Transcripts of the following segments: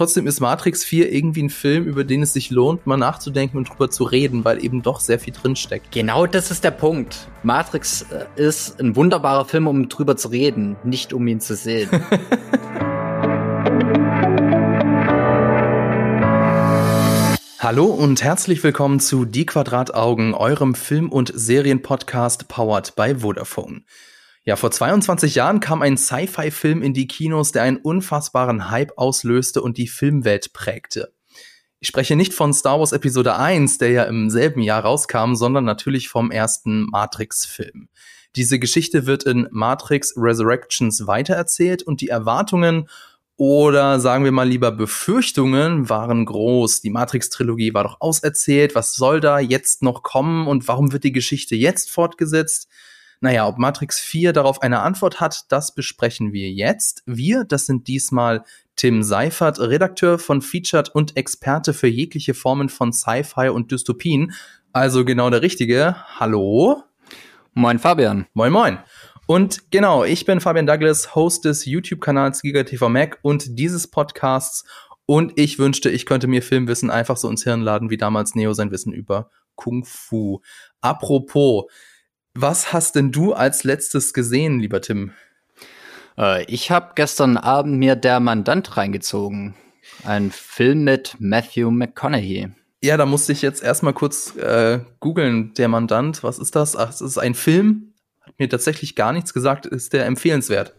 trotzdem ist Matrix 4 irgendwie ein Film, über den es sich lohnt, mal nachzudenken und drüber zu reden, weil eben doch sehr viel drinsteckt. Genau das ist der Punkt. Matrix äh, ist ein wunderbarer Film, um drüber zu reden, nicht um ihn zu sehen. Hallo und herzlich willkommen zu Die Quadrataugen, eurem Film- und Serienpodcast powered by Vodafone. Ja, vor 22 Jahren kam ein Sci-Fi-Film in die Kinos, der einen unfassbaren Hype auslöste und die Filmwelt prägte. Ich spreche nicht von Star Wars Episode 1, der ja im selben Jahr rauskam, sondern natürlich vom ersten Matrix-Film. Diese Geschichte wird in Matrix Resurrections weitererzählt und die Erwartungen oder sagen wir mal lieber Befürchtungen waren groß. Die Matrix-Trilogie war doch auserzählt. Was soll da jetzt noch kommen und warum wird die Geschichte jetzt fortgesetzt? Naja, ob Matrix 4 darauf eine Antwort hat, das besprechen wir jetzt. Wir, das sind diesmal Tim Seifert, Redakteur von Featured und Experte für jegliche Formen von Sci-Fi und Dystopien. Also genau der Richtige. Hallo. Moin Fabian. Moin moin. Und genau, ich bin Fabian Douglas, Host des YouTube-Kanals GigaTV Mac und dieses Podcasts. Und ich wünschte, ich könnte mir Filmwissen einfach so ins Hirn laden, wie damals Neo sein Wissen über Kung Fu. Apropos, was hast denn du als letztes gesehen, lieber Tim? Äh, ich habe gestern Abend mir Der Mandant reingezogen. Ein Film mit Matthew McConaughey. Ja, da musste ich jetzt erstmal kurz äh, googeln, Der Mandant. Was ist das? Ach, es ist ein Film. Hat mir tatsächlich gar nichts gesagt. Ist der empfehlenswert?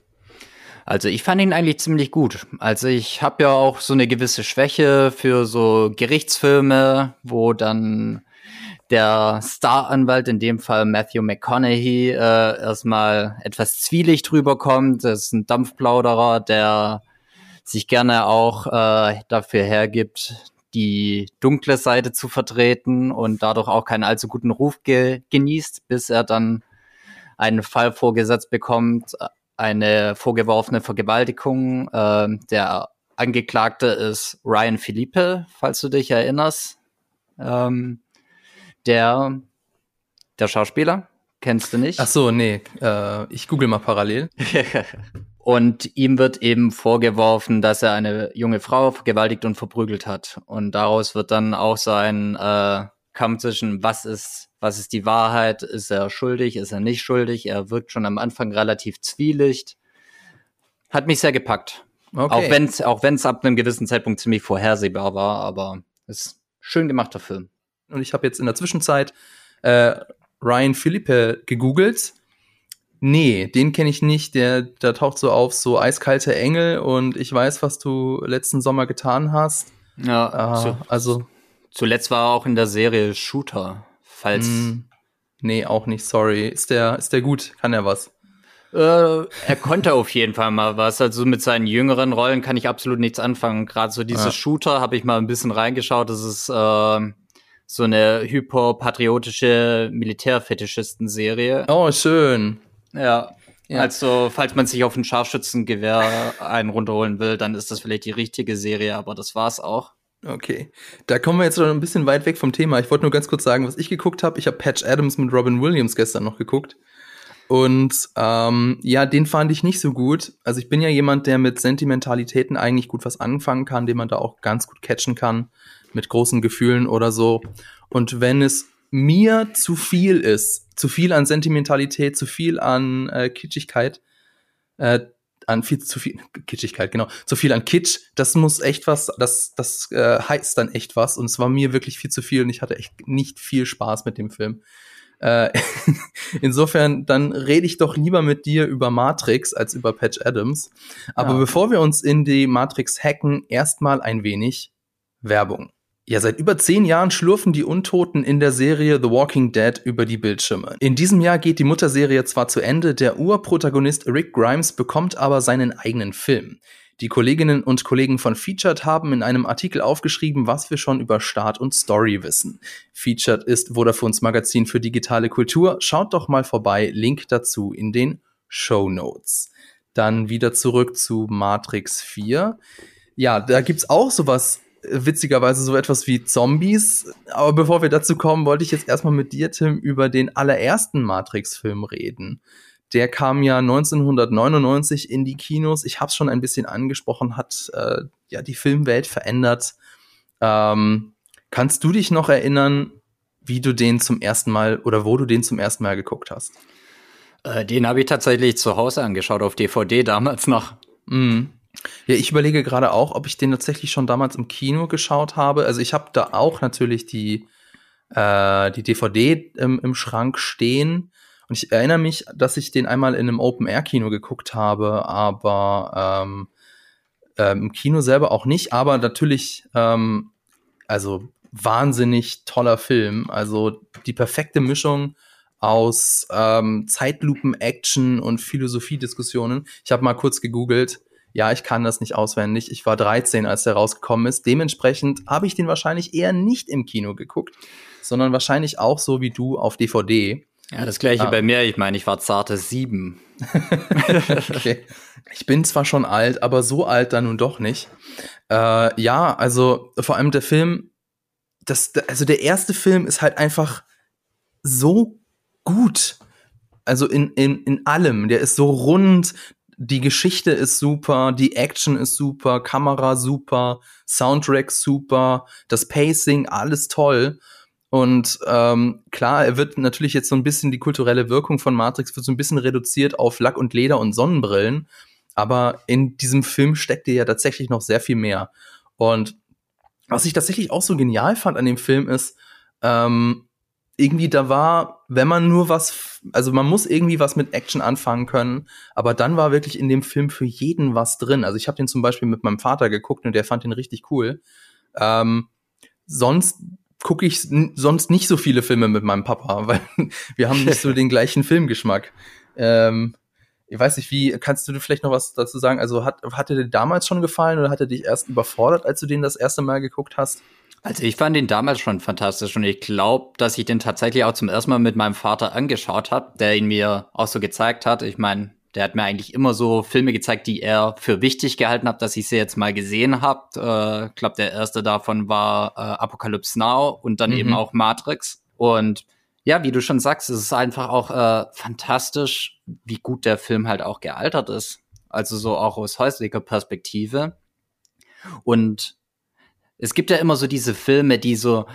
Also ich fand ihn eigentlich ziemlich gut. Also ich habe ja auch so eine gewisse Schwäche für so Gerichtsfilme, wo dann der Staranwalt, in dem Fall Matthew McConaughey, äh, erstmal etwas zwielicht rüberkommt. Das ist ein Dampfplauderer, der sich gerne auch äh, dafür hergibt, die dunkle Seite zu vertreten und dadurch auch keinen allzu guten Ruf ge genießt, bis er dann einen Fall vorgesetzt bekommt, eine vorgeworfene Vergewaltigung. Äh, der Angeklagte ist Ryan Philippe, falls du dich erinnerst. Ähm, der, der Schauspieler, kennst du nicht? Ach so, nee, äh, ich google mal parallel. und ihm wird eben vorgeworfen, dass er eine junge Frau vergewaltigt und verprügelt hat. Und daraus wird dann auch so ein äh, Kampf zwischen, was ist, was ist die Wahrheit? Ist er schuldig? Ist er nicht schuldig? Er wirkt schon am Anfang relativ zwielicht. Hat mich sehr gepackt. Okay. Auch wenn es auch wenn's ab einem gewissen Zeitpunkt ziemlich vorhersehbar war, aber ist schön gemachter Film und ich habe jetzt in der Zwischenzeit äh, Ryan Philippe gegoogelt. Nee, den kenne ich nicht. Der, der taucht so auf, so eiskalte Engel und ich weiß, was du letzten Sommer getan hast. Ja, äh, zu, also. Zuletzt war er auch in der Serie Shooter, falls. Mh, hm, nee, auch nicht, sorry. Ist der, ist der gut? Kann er was? Äh, er konnte auf jeden Fall mal was. Also mit seinen jüngeren Rollen kann ich absolut nichts anfangen. Gerade so diese ja. Shooter habe ich mal ein bisschen reingeschaut. Das ist äh, so eine hyperpatriotische Militärfetischisten-Serie. Oh, schön. Ja. ja. Also, falls man sich auf ein Scharfschützengewehr einen runterholen will, dann ist das vielleicht die richtige Serie, aber das war's auch. Okay, da kommen wir jetzt noch ein bisschen weit weg vom Thema. Ich wollte nur ganz kurz sagen, was ich geguckt habe. Ich habe Patch Adams mit Robin Williams gestern noch geguckt. Und ähm, ja, den fand ich nicht so gut. Also ich bin ja jemand, der mit Sentimentalitäten eigentlich gut was anfangen kann, den man da auch ganz gut catchen kann mit großen Gefühlen oder so. Und wenn es mir zu viel ist, zu viel an Sentimentalität, zu viel an äh, Kitschigkeit, äh, an viel zu viel Kitschigkeit, genau, zu viel an Kitsch, das muss echt was, das, das äh, heißt dann echt was. Und es war mir wirklich viel zu viel und ich hatte echt nicht viel Spaß mit dem Film. Äh, insofern, dann rede ich doch lieber mit dir über Matrix als über Patch Adams. Aber ja. bevor wir uns in die Matrix hacken, erstmal ein wenig Werbung. Ja, seit über zehn Jahren schlurfen die Untoten in der Serie The Walking Dead über die Bildschirme. In diesem Jahr geht die Mutterserie zwar zu Ende, der Urprotagonist Rick Grimes bekommt aber seinen eigenen Film. Die Kolleginnen und Kollegen von Featured haben in einem Artikel aufgeschrieben, was wir schon über Start und Story wissen. Featured ist Vodafones Magazin für digitale Kultur. Schaut doch mal vorbei, Link dazu in den Show Notes. Dann wieder zurück zu Matrix 4. Ja, da gibt's auch sowas witzigerweise so etwas wie Zombies. Aber bevor wir dazu kommen, wollte ich jetzt erstmal mit dir, Tim, über den allerersten Matrix-Film reden. Der kam ja 1999 in die Kinos. Ich habe es schon ein bisschen angesprochen, hat äh, ja die Filmwelt verändert. Ähm, kannst du dich noch erinnern, wie du den zum ersten Mal oder wo du den zum ersten Mal geguckt hast? Äh, den habe ich tatsächlich zu Hause angeschaut auf DVD damals noch. Mm. Ja, ich überlege gerade auch, ob ich den tatsächlich schon damals im Kino geschaut habe. Also ich habe da auch natürlich die, äh, die DVD im, im Schrank stehen. Und ich erinnere mich, dass ich den einmal in einem Open-Air-Kino geguckt habe, aber ähm, äh, im Kino selber auch nicht. Aber natürlich, ähm, also wahnsinnig toller Film. Also die perfekte Mischung aus ähm, Zeitlupen-Action und Philosophiediskussionen. Ich habe mal kurz gegoogelt. Ja, ich kann das nicht auswendig. Ich war 13, als der rausgekommen ist. Dementsprechend habe ich den wahrscheinlich eher nicht im Kino geguckt, sondern wahrscheinlich auch so wie du auf DVD. Ja, das gleiche ah. bei mir. Ich meine, ich war zarte sieben. okay. Ich bin zwar schon alt, aber so alt dann nun doch nicht. Äh, ja, also vor allem der Film, das, also der erste Film ist halt einfach so gut. Also in, in, in allem. Der ist so rund, die Geschichte ist super, die Action ist super, Kamera super, Soundtrack super, das Pacing, alles toll. Und ähm, klar, er wird natürlich jetzt so ein bisschen die kulturelle Wirkung von Matrix wird so ein bisschen reduziert auf Lack und Leder und Sonnenbrillen. Aber in diesem Film steckte ja tatsächlich noch sehr viel mehr. Und was ich tatsächlich auch so genial fand an dem Film ist, ähm, irgendwie da war, wenn man nur was, also man muss irgendwie was mit Action anfangen können, aber dann war wirklich in dem Film für jeden was drin. Also ich habe den zum Beispiel mit meinem Vater geguckt und der fand den richtig cool. Ähm, sonst gucke ich sonst nicht so viele Filme mit meinem Papa, weil wir haben nicht so den gleichen Filmgeschmack. Ähm, ich weiß nicht, wie, kannst du vielleicht noch was dazu sagen? Also hat, hat er dir damals schon gefallen oder hat er dich erst überfordert, als du den das erste Mal geguckt hast? Also ich fand den damals schon fantastisch und ich glaube, dass ich den tatsächlich auch zum ersten Mal mit meinem Vater angeschaut habe, der ihn mir auch so gezeigt hat. Ich meine, der hat mir eigentlich immer so Filme gezeigt, die er für wichtig gehalten hat, dass ich sie jetzt mal gesehen habe. Äh, ich glaube, der erste davon war äh, Apocalypse Now und dann mhm. eben auch Matrix. Und ja, wie du schon sagst, es ist einfach auch äh, fantastisch, wie gut der Film halt auch gealtert ist. Also so auch aus häuslicher Perspektive. Und es gibt ja immer so diese Filme, die so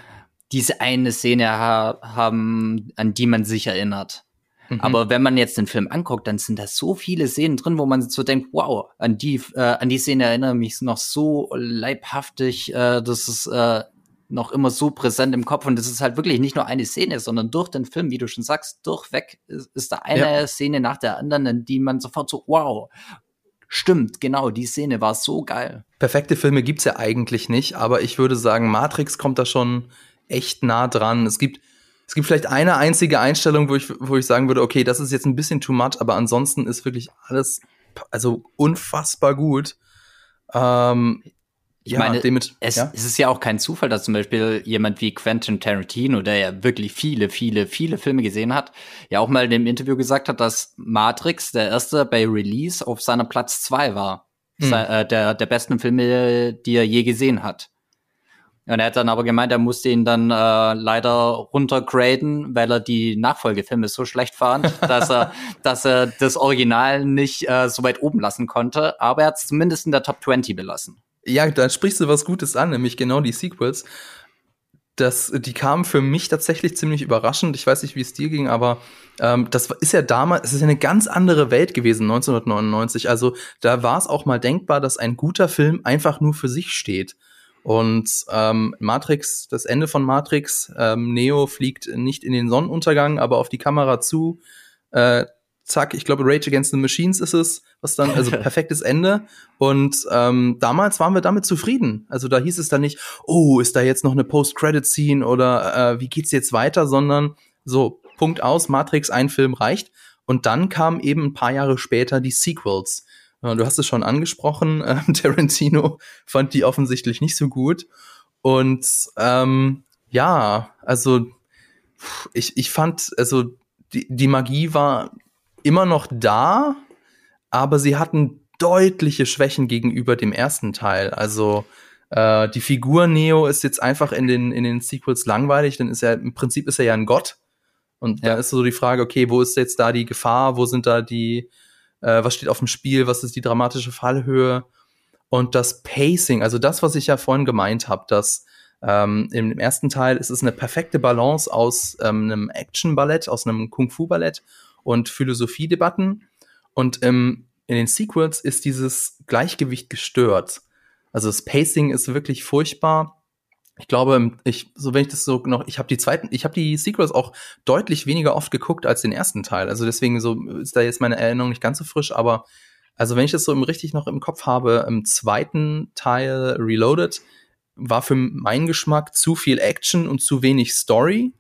diese eine Szene ha haben, an die man sich erinnert. Mhm. Aber wenn man jetzt den Film anguckt, dann sind da so viele Szenen drin, wo man so denkt, wow, an die, äh, an die Szene erinnere mich noch so leibhaftig, äh, das ist äh, noch immer so präsent im Kopf und das ist halt wirklich nicht nur eine Szene, sondern durch den Film, wie du schon sagst, durchweg ist, ist da eine ja. Szene nach der anderen, in die man sofort so, wow, Stimmt, genau, die Szene war so geil. Perfekte Filme gibt's ja eigentlich nicht, aber ich würde sagen, Matrix kommt da schon echt nah dran. Es gibt es gibt vielleicht eine einzige Einstellung, wo ich, wo ich sagen würde, okay, das ist jetzt ein bisschen too much, aber ansonsten ist wirklich alles, also unfassbar gut. Ähm, ich ja, meine, damit, es, ja? es ist ja auch kein Zufall, dass zum Beispiel jemand wie Quentin Tarantino, der ja wirklich viele, viele, viele Filme gesehen hat, ja auch mal in dem Interview gesagt hat, dass Matrix der erste bei Release auf seiner Platz zwei war. Hm. Äh, der, der besten Filme, die er je gesehen hat. Und er hat dann aber gemeint, er musste ihn dann äh, leider runtergraden, weil er die Nachfolgefilme so schlecht fand, dass er, dass er das Original nicht äh, so weit oben lassen konnte. Aber er hat es zumindest in der Top 20 belassen. Ja, da sprichst du was Gutes an, nämlich genau die Sequels. Das, die kamen für mich tatsächlich ziemlich überraschend. Ich weiß nicht, wie es dir ging, aber ähm, das ist ja damals, es ist ja eine ganz andere Welt gewesen, 1999. Also da war es auch mal denkbar, dass ein guter Film einfach nur für sich steht. Und ähm, Matrix, das Ende von Matrix, ähm, Neo fliegt nicht in den Sonnenuntergang, aber auf die Kamera zu. Äh, zack, ich glaube, Rage Against the Machines ist es, was dann, also perfektes Ende. Und ähm, damals waren wir damit zufrieden. Also da hieß es dann nicht, oh, ist da jetzt noch eine Post-Credit-Scene oder äh, wie geht's jetzt weiter, sondern so, Punkt aus, Matrix, ein Film reicht. Und dann kamen eben ein paar Jahre später die Sequels. Du hast es schon angesprochen, äh, Tarantino fand die offensichtlich nicht so gut. Und ähm, ja, also ich, ich fand, also die, die Magie war immer noch da, aber sie hatten deutliche Schwächen gegenüber dem ersten Teil. Also äh, die Figur Neo ist jetzt einfach in den, in den Sequels langweilig, denn ist er im Prinzip ist er ja ein Gott. Und ja. da ist so die Frage, okay, wo ist jetzt da die Gefahr, wo sind da die, äh, was steht auf dem Spiel, was ist die dramatische Fallhöhe und das Pacing, also das, was ich ja vorhin gemeint habe, dass ähm, im ersten Teil ist es eine perfekte Balance aus ähm, einem Action-Ballett, aus einem Kung-Fu-Ballett und Philosophiedebatten. Und ähm, in den Sequels ist dieses Gleichgewicht gestört. Also das Pacing ist wirklich furchtbar. Ich glaube, ich, so wenn ich das so noch, ich habe die zweiten, ich habe die Sequels auch deutlich weniger oft geguckt als den ersten Teil. Also deswegen so ist da jetzt meine Erinnerung nicht ganz so frisch, aber also wenn ich das so richtig noch im Kopf habe, im zweiten Teil Reloaded war für meinen Geschmack zu viel Action und zu wenig Story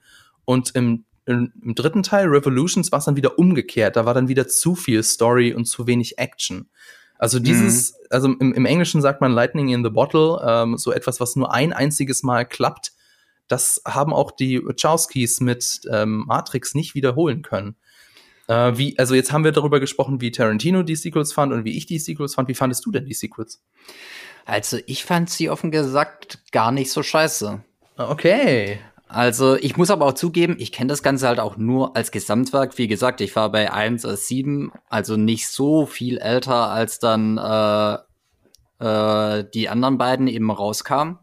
und im im, im dritten Teil, Revolutions, war es dann wieder umgekehrt. Da war dann wieder zu viel Story und zu wenig Action. Also dieses, mhm. also im, im, Englischen sagt man Lightning in the Bottle, ähm, so etwas, was nur ein einziges Mal klappt. Das haben auch die Wachowskis mit ähm, Matrix nicht wiederholen können. Äh, wie, also jetzt haben wir darüber gesprochen, wie Tarantino die Sequels fand und wie ich die Sequels fand. Wie fandest du denn die Sequels? Also ich fand sie offen gesagt gar nicht so scheiße. Okay. Also ich muss aber auch zugeben, ich kenne das Ganze halt auch nur als Gesamtwerk. Wie gesagt, ich war bei 1 als 7, also nicht so viel älter, als dann äh, äh, die anderen beiden eben rauskamen.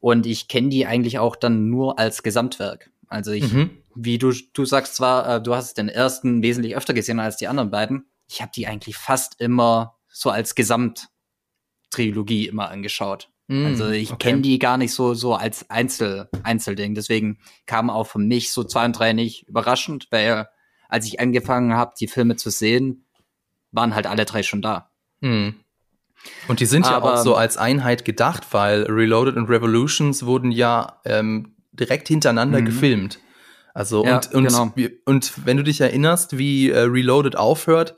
Und ich kenne die eigentlich auch dann nur als Gesamtwerk. Also ich, mhm. wie du, du sagst zwar, äh, du hast den ersten wesentlich öfter gesehen als die anderen beiden. Ich habe die eigentlich fast immer so als Gesamttrilogie immer angeschaut. Mm, also ich okay. kenne die gar nicht so so als Einzel Einzelding. Deswegen kam auch für mich so zwei und drei nicht überraschend, weil als ich angefangen habe, die Filme zu sehen, waren halt alle drei schon da. Mm. Und die sind Aber, ja auch so als Einheit gedacht, weil Reloaded und Revolutions wurden ja ähm, direkt hintereinander mhm. gefilmt. Also ja, und, und, genau. und wenn du dich erinnerst, wie äh, Reloaded aufhört,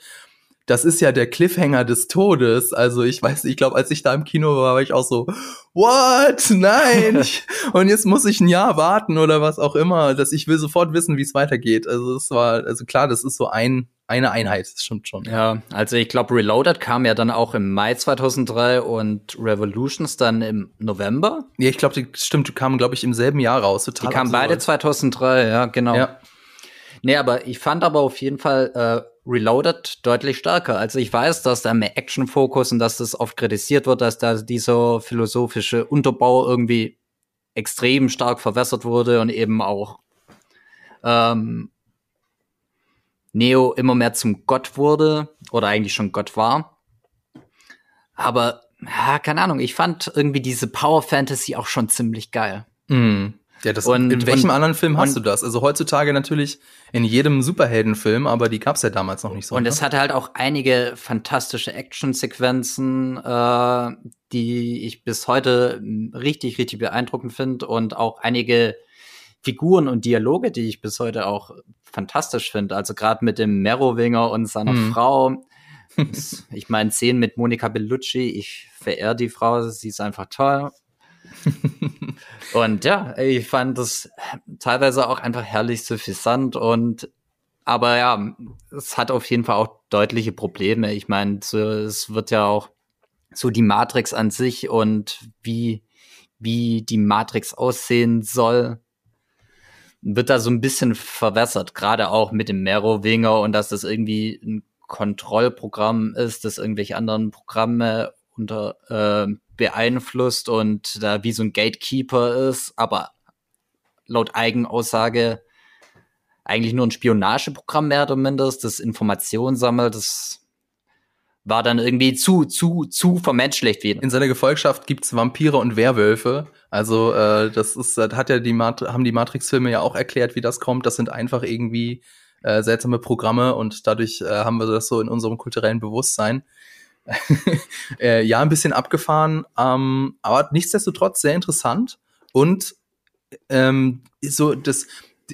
das ist ja der Cliffhanger des Todes. Also ich weiß, ich glaube, als ich da im Kino war, war ich auch so, what? Nein! und jetzt muss ich ein Jahr warten oder was auch immer. Dass ich will sofort wissen, wie es weitergeht. Also es war, also klar, das ist so ein eine Einheit, das stimmt schon. Ja, also ich glaube, Reloaded kam ja dann auch im Mai 2003 und Revolutions dann im November. Ja, ich glaube, die stimmt, die kamen, glaube ich, im selben Jahr raus. Total die kamen beide 2003, ja, genau. Ja. Nee, aber ich fand aber auf jeden Fall äh, Reloaded deutlich stärker. Also ich weiß, dass da mehr Action-Fokus und dass das oft kritisiert wird, dass da dieser philosophische Unterbau irgendwie extrem stark verwässert wurde und eben auch ähm, Neo immer mehr zum Gott wurde oder eigentlich schon Gott war. Aber ja, keine Ahnung, ich fand irgendwie diese Power Fantasy auch schon ziemlich geil. Mm. Ja, das, und, in welchem und, anderen Film hast und, du das? Also heutzutage natürlich in jedem Superheldenfilm, aber die gab's ja damals noch nicht so. Und ne? es hatte halt auch einige fantastische Actionsequenzen, äh, die ich bis heute richtig, richtig beeindruckend finde und auch einige Figuren und Dialoge, die ich bis heute auch fantastisch finde. Also gerade mit dem Merowinger und seiner mhm. Frau. ich meine, Szenen mit Monica Bellucci, ich verehre die Frau, sie ist einfach toll. und ja, ich fand das teilweise auch einfach herrlich suffisant und aber ja, es hat auf jeden Fall auch deutliche Probleme. Ich meine, so, es wird ja auch so die Matrix an sich und wie, wie die Matrix aussehen soll, wird da so ein bisschen verwässert, gerade auch mit dem Merowinger und dass das irgendwie ein Kontrollprogramm ist, das irgendwelche anderen Programme unter äh, beeinflusst und da wie so ein Gatekeeper ist, aber laut Eigenaussage eigentlich nur ein Spionageprogramm mehr oder minder, das Informationen sammelt, das war dann irgendwie zu, zu, zu vermenschlicht wieder. In seiner Gefolgschaft gibt's Vampire und Werwölfe. Also äh, das ist, das hat ja die Mat haben die Matrix-Filme ja auch erklärt, wie das kommt. Das sind einfach irgendwie äh, seltsame Programme und dadurch äh, haben wir das so in unserem kulturellen Bewusstsein. äh, ja, ein bisschen abgefahren, ähm, aber nichtsdestotrotz sehr interessant. Und ähm, so das,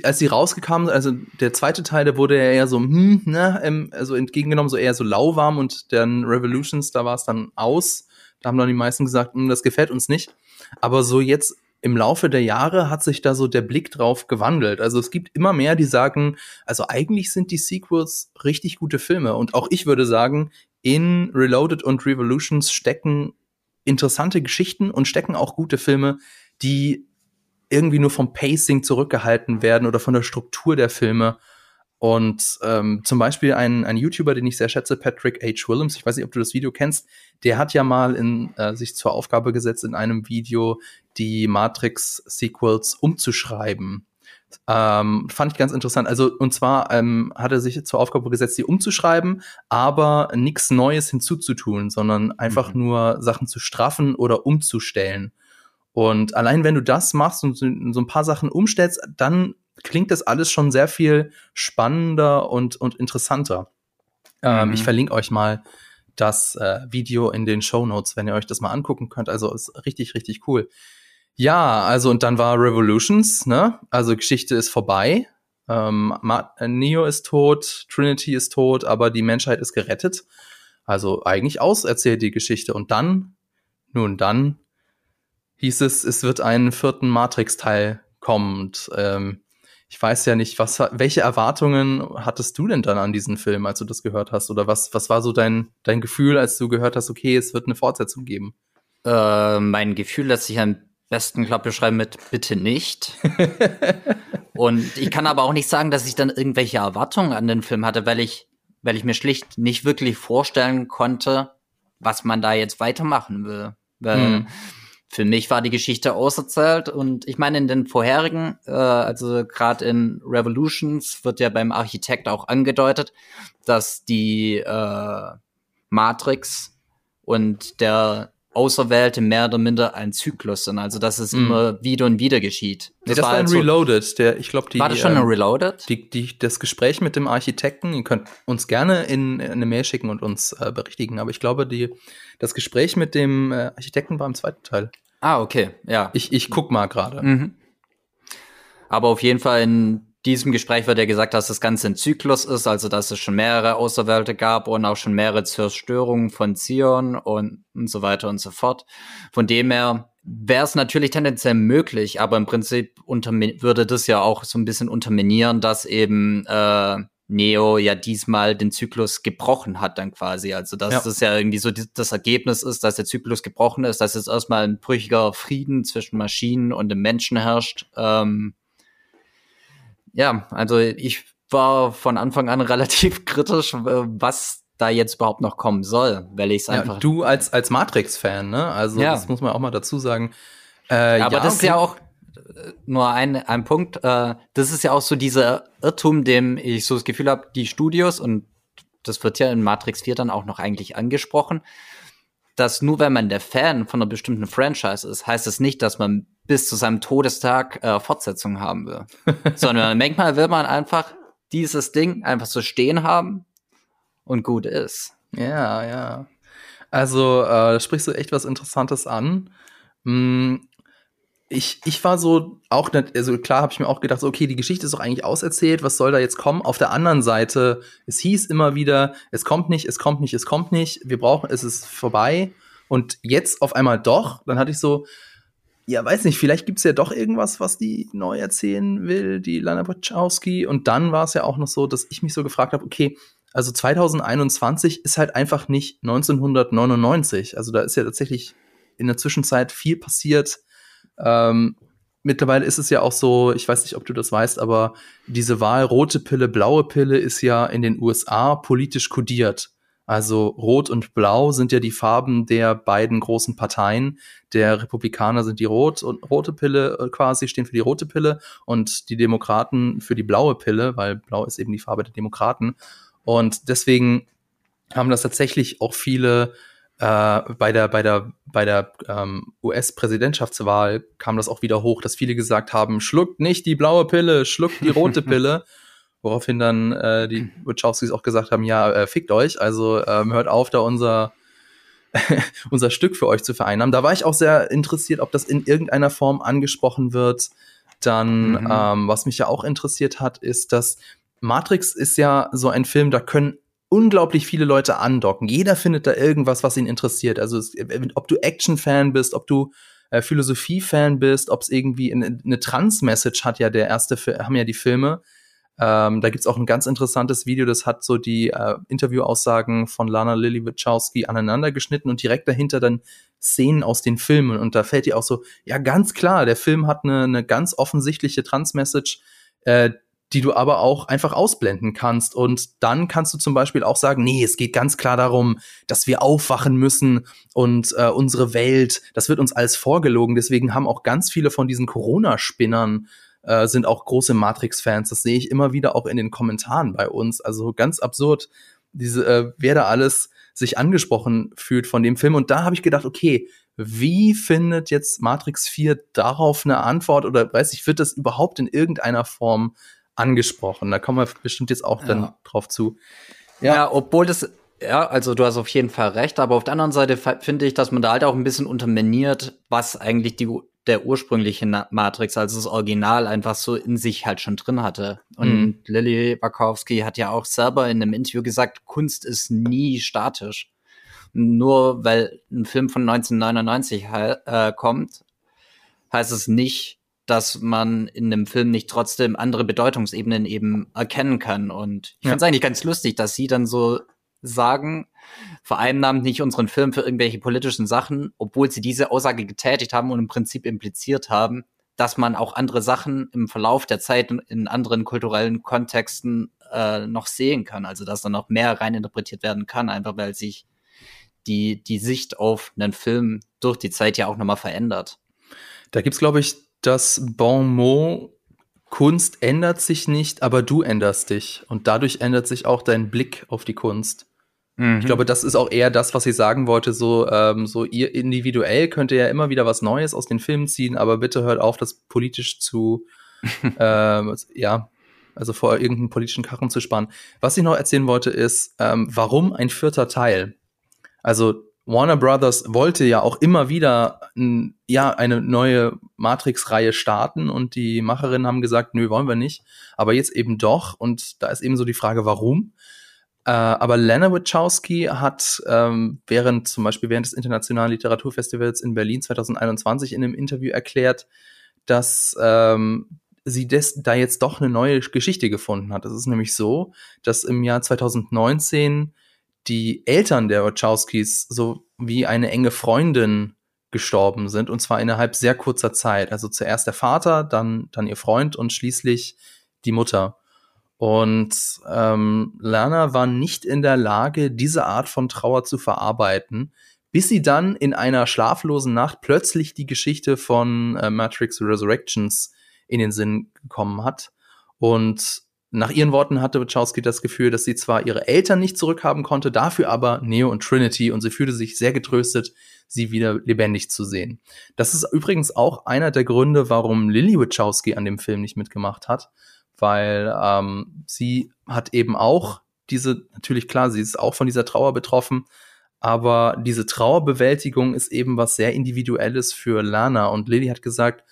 als sie rausgekommen sind, also der zweite Teil, der wurde ja eher so, hm, ne, ähm, also entgegengenommen, so eher so lauwarm und dann Revolutions, da war es dann aus. Da haben dann die meisten gesagt, hm, das gefällt uns nicht. Aber so jetzt im Laufe der Jahre hat sich da so der Blick drauf gewandelt. Also es gibt immer mehr, die sagen, also eigentlich sind die Sequels richtig gute Filme. Und auch ich würde sagen, in Reloaded und Revolutions stecken interessante Geschichten und stecken auch gute Filme, die irgendwie nur vom Pacing zurückgehalten werden oder von der Struktur der Filme. Und ähm, zum Beispiel ein, ein YouTuber, den ich sehr schätze, Patrick H. Williams, ich weiß nicht, ob du das Video kennst, der hat ja mal in, äh, sich zur Aufgabe gesetzt, in einem Video die Matrix-Sequels umzuschreiben. Ähm, fand ich ganz interessant. Also, und zwar ähm, hat er sich zur Aufgabe gesetzt, die umzuschreiben, aber nichts Neues hinzuzutun, sondern einfach mhm. nur Sachen zu straffen oder umzustellen. Und allein wenn du das machst und so ein paar Sachen umstellst, dann klingt das alles schon sehr viel spannender und, und interessanter. Ähm, mhm. ich verlinke euch mal das äh, Video in den Show Notes, wenn ihr euch das mal angucken könnt. Also ist richtig, richtig cool. Ja, also und dann war Revolutions, ne? Also Geschichte ist vorbei. Ähm, äh, Neo ist tot, Trinity ist tot, aber die Menschheit ist gerettet. Also eigentlich auserzählt die Geschichte. Und dann, nun dann, hieß es, es wird einen vierten Matrix-Teil kommen. Und ähm, ich weiß ja nicht, was, welche Erwartungen hattest du denn dann an diesen Film, als du das gehört hast? Oder was, was war so dein, dein Gefühl, als du gehört hast, okay, es wird eine Fortsetzung geben? Äh, mein Gefühl lässt sich am besten, glaube beschreiben mit bitte nicht. Und ich kann aber auch nicht sagen, dass ich dann irgendwelche Erwartungen an den Film hatte, weil ich, weil ich mir schlicht nicht wirklich vorstellen konnte, was man da jetzt weitermachen will. Weil hm für mich war die Geschichte auserzählt und ich meine in den vorherigen, äh, also gerade in Revolutions wird ja beim Architekt auch angedeutet, dass die äh, Matrix und der Auserwählte mehr oder minder ein Zyklus sind, also dass es mm. immer wieder und wieder geschieht. Das, nee, das war, war ein also, Reloaded, der, ich glaube, die. War das schon ein ähm, Reloaded? Die, die, das Gespräch mit dem Architekten, ihr könnt uns gerne in, in eine Mail schicken und uns äh, berichtigen, aber ich glaube, die, das Gespräch mit dem äh, Architekten war im zweiten Teil. Ah, okay, ja. Ich, ich guck mal gerade. Mhm. Aber auf jeden Fall in diesem Gespräch wird ja gesagt, dass das Ganze ein Zyklus ist, also dass es schon mehrere Außerwelten gab und auch schon mehrere Zerstörungen von Zion und, und so weiter und so fort. Von dem her wäre es natürlich tendenziell möglich, aber im Prinzip würde das ja auch so ein bisschen unterminieren, dass eben äh, Neo ja diesmal den Zyklus gebrochen hat dann quasi. Also dass ja. das ja irgendwie so das Ergebnis ist, dass der Zyklus gebrochen ist, dass jetzt erstmal ein brüchiger Frieden zwischen Maschinen und dem Menschen herrscht. Ähm, ja, also ich war von Anfang an relativ kritisch, was da jetzt überhaupt noch kommen soll, weil ich es einfach. Ja, du als als Matrix-Fan, ne? Also ja. das muss man auch mal dazu sagen. Äh, Aber ja, das okay. ist ja auch nur ein, ein Punkt. Äh, das ist ja auch so dieser Irrtum, dem ich so das Gefühl habe, die Studios, und das wird ja in Matrix 4 dann auch noch eigentlich angesprochen, dass nur wenn man der Fan von einer bestimmten Franchise ist, heißt es das nicht, dass man bis zu seinem Todestag äh, Fortsetzungen haben will. Sondern manchmal will man einfach dieses Ding einfach so stehen haben und gut ist. Ja, ja. Also, äh, sprichst du echt was Interessantes an. Hm, ich, ich war so auch nicht, also klar habe ich mir auch gedacht, so, okay, die Geschichte ist doch eigentlich auserzählt, was soll da jetzt kommen? Auf der anderen Seite, es hieß immer wieder, es kommt nicht, es kommt nicht, es kommt nicht, wir brauchen, es ist vorbei. Und jetzt auf einmal doch, dann hatte ich so, ja, weiß nicht, vielleicht gibt's ja doch irgendwas, was die neu erzählen will, die Lana Wachowski. Und dann war es ja auch noch so, dass ich mich so gefragt habe, okay, also 2021 ist halt einfach nicht 1999. Also da ist ja tatsächlich in der Zwischenzeit viel passiert ähm, mittlerweile ist es ja auch so, ich weiß nicht, ob du das weißt, aber diese Wahl rote Pille, blaue Pille ist ja in den USA politisch kodiert. Also rot und blau sind ja die Farben der beiden großen Parteien. Der Republikaner sind die rot und rote Pille äh, quasi stehen für die rote Pille und die Demokraten für die blaue Pille, weil blau ist eben die Farbe der Demokraten. Und deswegen haben das tatsächlich auch viele äh, bei der, bei der, bei der ähm, US-Präsidentschaftswahl kam das auch wieder hoch, dass viele gesagt haben, schluckt nicht die blaue Pille, schluckt die rote Pille. Woraufhin dann äh, die Wachowskis auch gesagt haben, ja, äh, fickt euch, also ähm, hört auf, da unser unser Stück für euch zu vereinnahmen. Da war ich auch sehr interessiert, ob das in irgendeiner Form angesprochen wird. Dann, mhm. ähm, was mich ja auch interessiert hat, ist, dass Matrix ist ja so ein Film, da können unglaublich viele Leute andocken. Jeder findet da irgendwas, was ihn interessiert. Also es, ob du Action-Fan bist, ob du äh, Philosophie-Fan bist, ob es irgendwie eine, eine Trans-Message hat ja der erste, haben ja die Filme. Ähm, da gibt's auch ein ganz interessantes Video, das hat so die äh, Interviewaussagen von Lana Lily Wachowski aneinander geschnitten und direkt dahinter dann Szenen aus den Filmen. Und da fällt ihr auch so, ja, ganz klar, der Film hat eine, eine ganz offensichtliche Transmessage, äh, die du aber auch einfach ausblenden kannst. Und dann kannst du zum Beispiel auch sagen, nee, es geht ganz klar darum, dass wir aufwachen müssen und äh, unsere Welt, das wird uns alles vorgelogen. Deswegen haben auch ganz viele von diesen Corona-Spinnern äh, sind auch große Matrix-Fans. Das sehe ich immer wieder auch in den Kommentaren bei uns. Also ganz absurd, diese, äh, wer da alles sich angesprochen fühlt von dem Film. Und da habe ich gedacht, okay, wie findet jetzt Matrix 4 darauf eine Antwort oder weiß ich, wird das überhaupt in irgendeiner Form angesprochen? Da kommen wir bestimmt jetzt auch dann ja. drauf zu. Ja. ja, obwohl das ja, also du hast auf jeden Fall recht, aber auf der anderen Seite finde ich, dass man da halt auch ein bisschen unterminiert, was eigentlich die der ursprüngliche Matrix, also das Original, einfach so in sich halt schon drin hatte. Und mhm. Lily Wachowski hat ja auch selber in einem Interview gesagt, Kunst ist nie statisch. Nur weil ein Film von 1999 äh, kommt, heißt es nicht, dass man in einem Film nicht trotzdem andere Bedeutungsebenen eben erkennen kann. Und ich ja. finde es eigentlich ganz lustig, dass sie dann so sagen, vereinnahmt nicht unseren Film für irgendwelche politischen Sachen, obwohl sie diese Aussage getätigt haben und im Prinzip impliziert haben, dass man auch andere Sachen im Verlauf der Zeit in anderen kulturellen Kontexten äh, noch sehen kann. Also dass da noch mehr reininterpretiert werden kann, einfach weil sich die, die Sicht auf einen Film durch die Zeit ja auch nochmal verändert. Da gibt's, glaube ich, das Bon mot, Kunst ändert sich nicht, aber du änderst dich. Und dadurch ändert sich auch dein Blick auf die Kunst. Mhm. Ich glaube, das ist auch eher das, was ich sagen wollte. So, ähm, so ihr individuell könnt ihr ja immer wieder was Neues aus den Filmen ziehen, aber bitte hört auf, das politisch zu, ähm, ja, also vor irgendeinen politischen Karren zu sparen. Was ich noch erzählen wollte, ist, ähm, warum ein vierter Teil? Also Warner Brothers wollte ja auch immer wieder n, ja eine neue Matrix-Reihe starten und die Macherinnen haben gesagt, nö, wollen wir nicht. Aber jetzt eben doch. Und da ist eben so die Frage, warum? Äh, aber Lena Wachowski hat ähm, während zum Beispiel während des Internationalen Literaturfestivals in Berlin 2021 in einem Interview erklärt, dass ähm, sie des, da jetzt doch eine neue Geschichte gefunden hat. Es ist nämlich so, dass im Jahr 2019 die Eltern der Wachowskis so wie eine enge Freundin gestorben sind und zwar innerhalb sehr kurzer Zeit. Also zuerst der Vater, dann dann ihr Freund und schließlich die Mutter. Und ähm, Lerner war nicht in der Lage, diese Art von Trauer zu verarbeiten, bis sie dann in einer schlaflosen Nacht plötzlich die Geschichte von äh, Matrix Resurrections in den Sinn gekommen hat. Und nach ihren Worten hatte Wachowski das Gefühl, dass sie zwar ihre Eltern nicht zurückhaben konnte, dafür aber Neo und Trinity und sie fühlte sich sehr getröstet, sie wieder lebendig zu sehen. Das ist übrigens auch einer der Gründe, warum Lily Wachowski an dem Film nicht mitgemacht hat, weil ähm, sie hat eben auch diese, natürlich klar, sie ist auch von dieser Trauer betroffen, aber diese Trauerbewältigung ist eben was sehr Individuelles für Lana. Und Lily hat gesagt,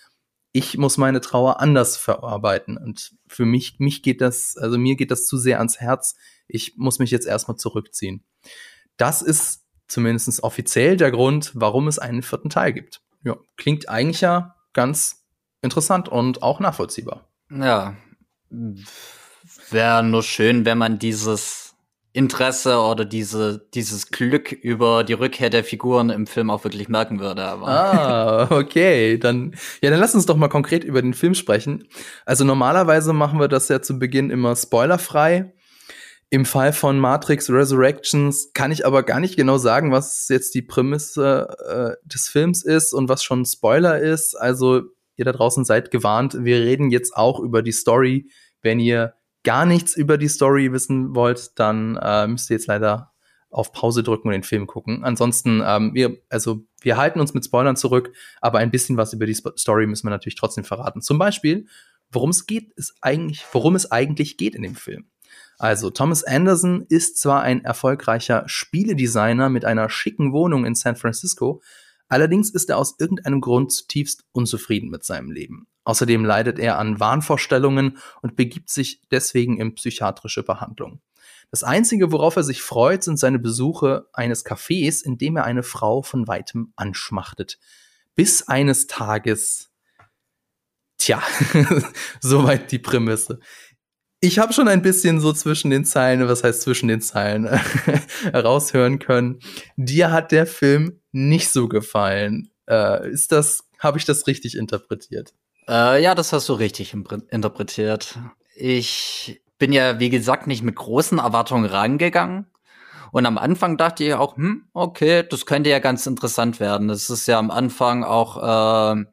ich muss meine Trauer anders verarbeiten. Und für mich, mich geht das, also mir geht das zu sehr ans Herz. Ich muss mich jetzt erstmal zurückziehen. Das ist zumindest offiziell der Grund, warum es einen vierten Teil gibt. Ja, klingt eigentlich ja ganz interessant und auch nachvollziehbar. Ja, wäre nur schön, wenn man dieses Interesse oder diese, dieses Glück über die Rückkehr der Figuren im Film auch wirklich merken würde. Aber. Ah, okay. Dann, ja, dann lass uns doch mal konkret über den Film sprechen. Also normalerweise machen wir das ja zu Beginn immer spoilerfrei. Im Fall von Matrix Resurrections kann ich aber gar nicht genau sagen, was jetzt die Prämisse äh, des Films ist und was schon Spoiler ist. Also ihr da draußen seid gewarnt. Wir reden jetzt auch über die Story. Wenn ihr gar nichts über die Story wissen wollt, dann äh, müsst ihr jetzt leider auf Pause drücken und den Film gucken. Ansonsten, ähm, wir, also wir halten uns mit Spoilern zurück, aber ein bisschen was über die Story müssen wir natürlich trotzdem verraten. Zum Beispiel, worum es geht, ist eigentlich, worum es eigentlich geht in dem Film. Also Thomas Anderson ist zwar ein erfolgreicher Spieledesigner mit einer schicken Wohnung in San Francisco, allerdings ist er aus irgendeinem Grund zutiefst unzufrieden mit seinem Leben. Außerdem leidet er an Wahnvorstellungen und begibt sich deswegen in psychiatrische Behandlung. Das Einzige, worauf er sich freut, sind seine Besuche eines Cafés, in dem er eine Frau von weitem anschmachtet. Bis eines Tages, tja, soweit die Prämisse. Ich habe schon ein bisschen so zwischen den Zeilen, was heißt zwischen den Zeilen, raushören können. Dir hat der Film nicht so gefallen. Äh, ist das, habe ich das richtig interpretiert? Äh, ja, das hast du richtig interpretiert. Ich bin ja, wie gesagt, nicht mit großen Erwartungen rangegangen. Und am Anfang dachte ich auch, hm, okay, das könnte ja ganz interessant werden. Das ist ja am Anfang auch äh,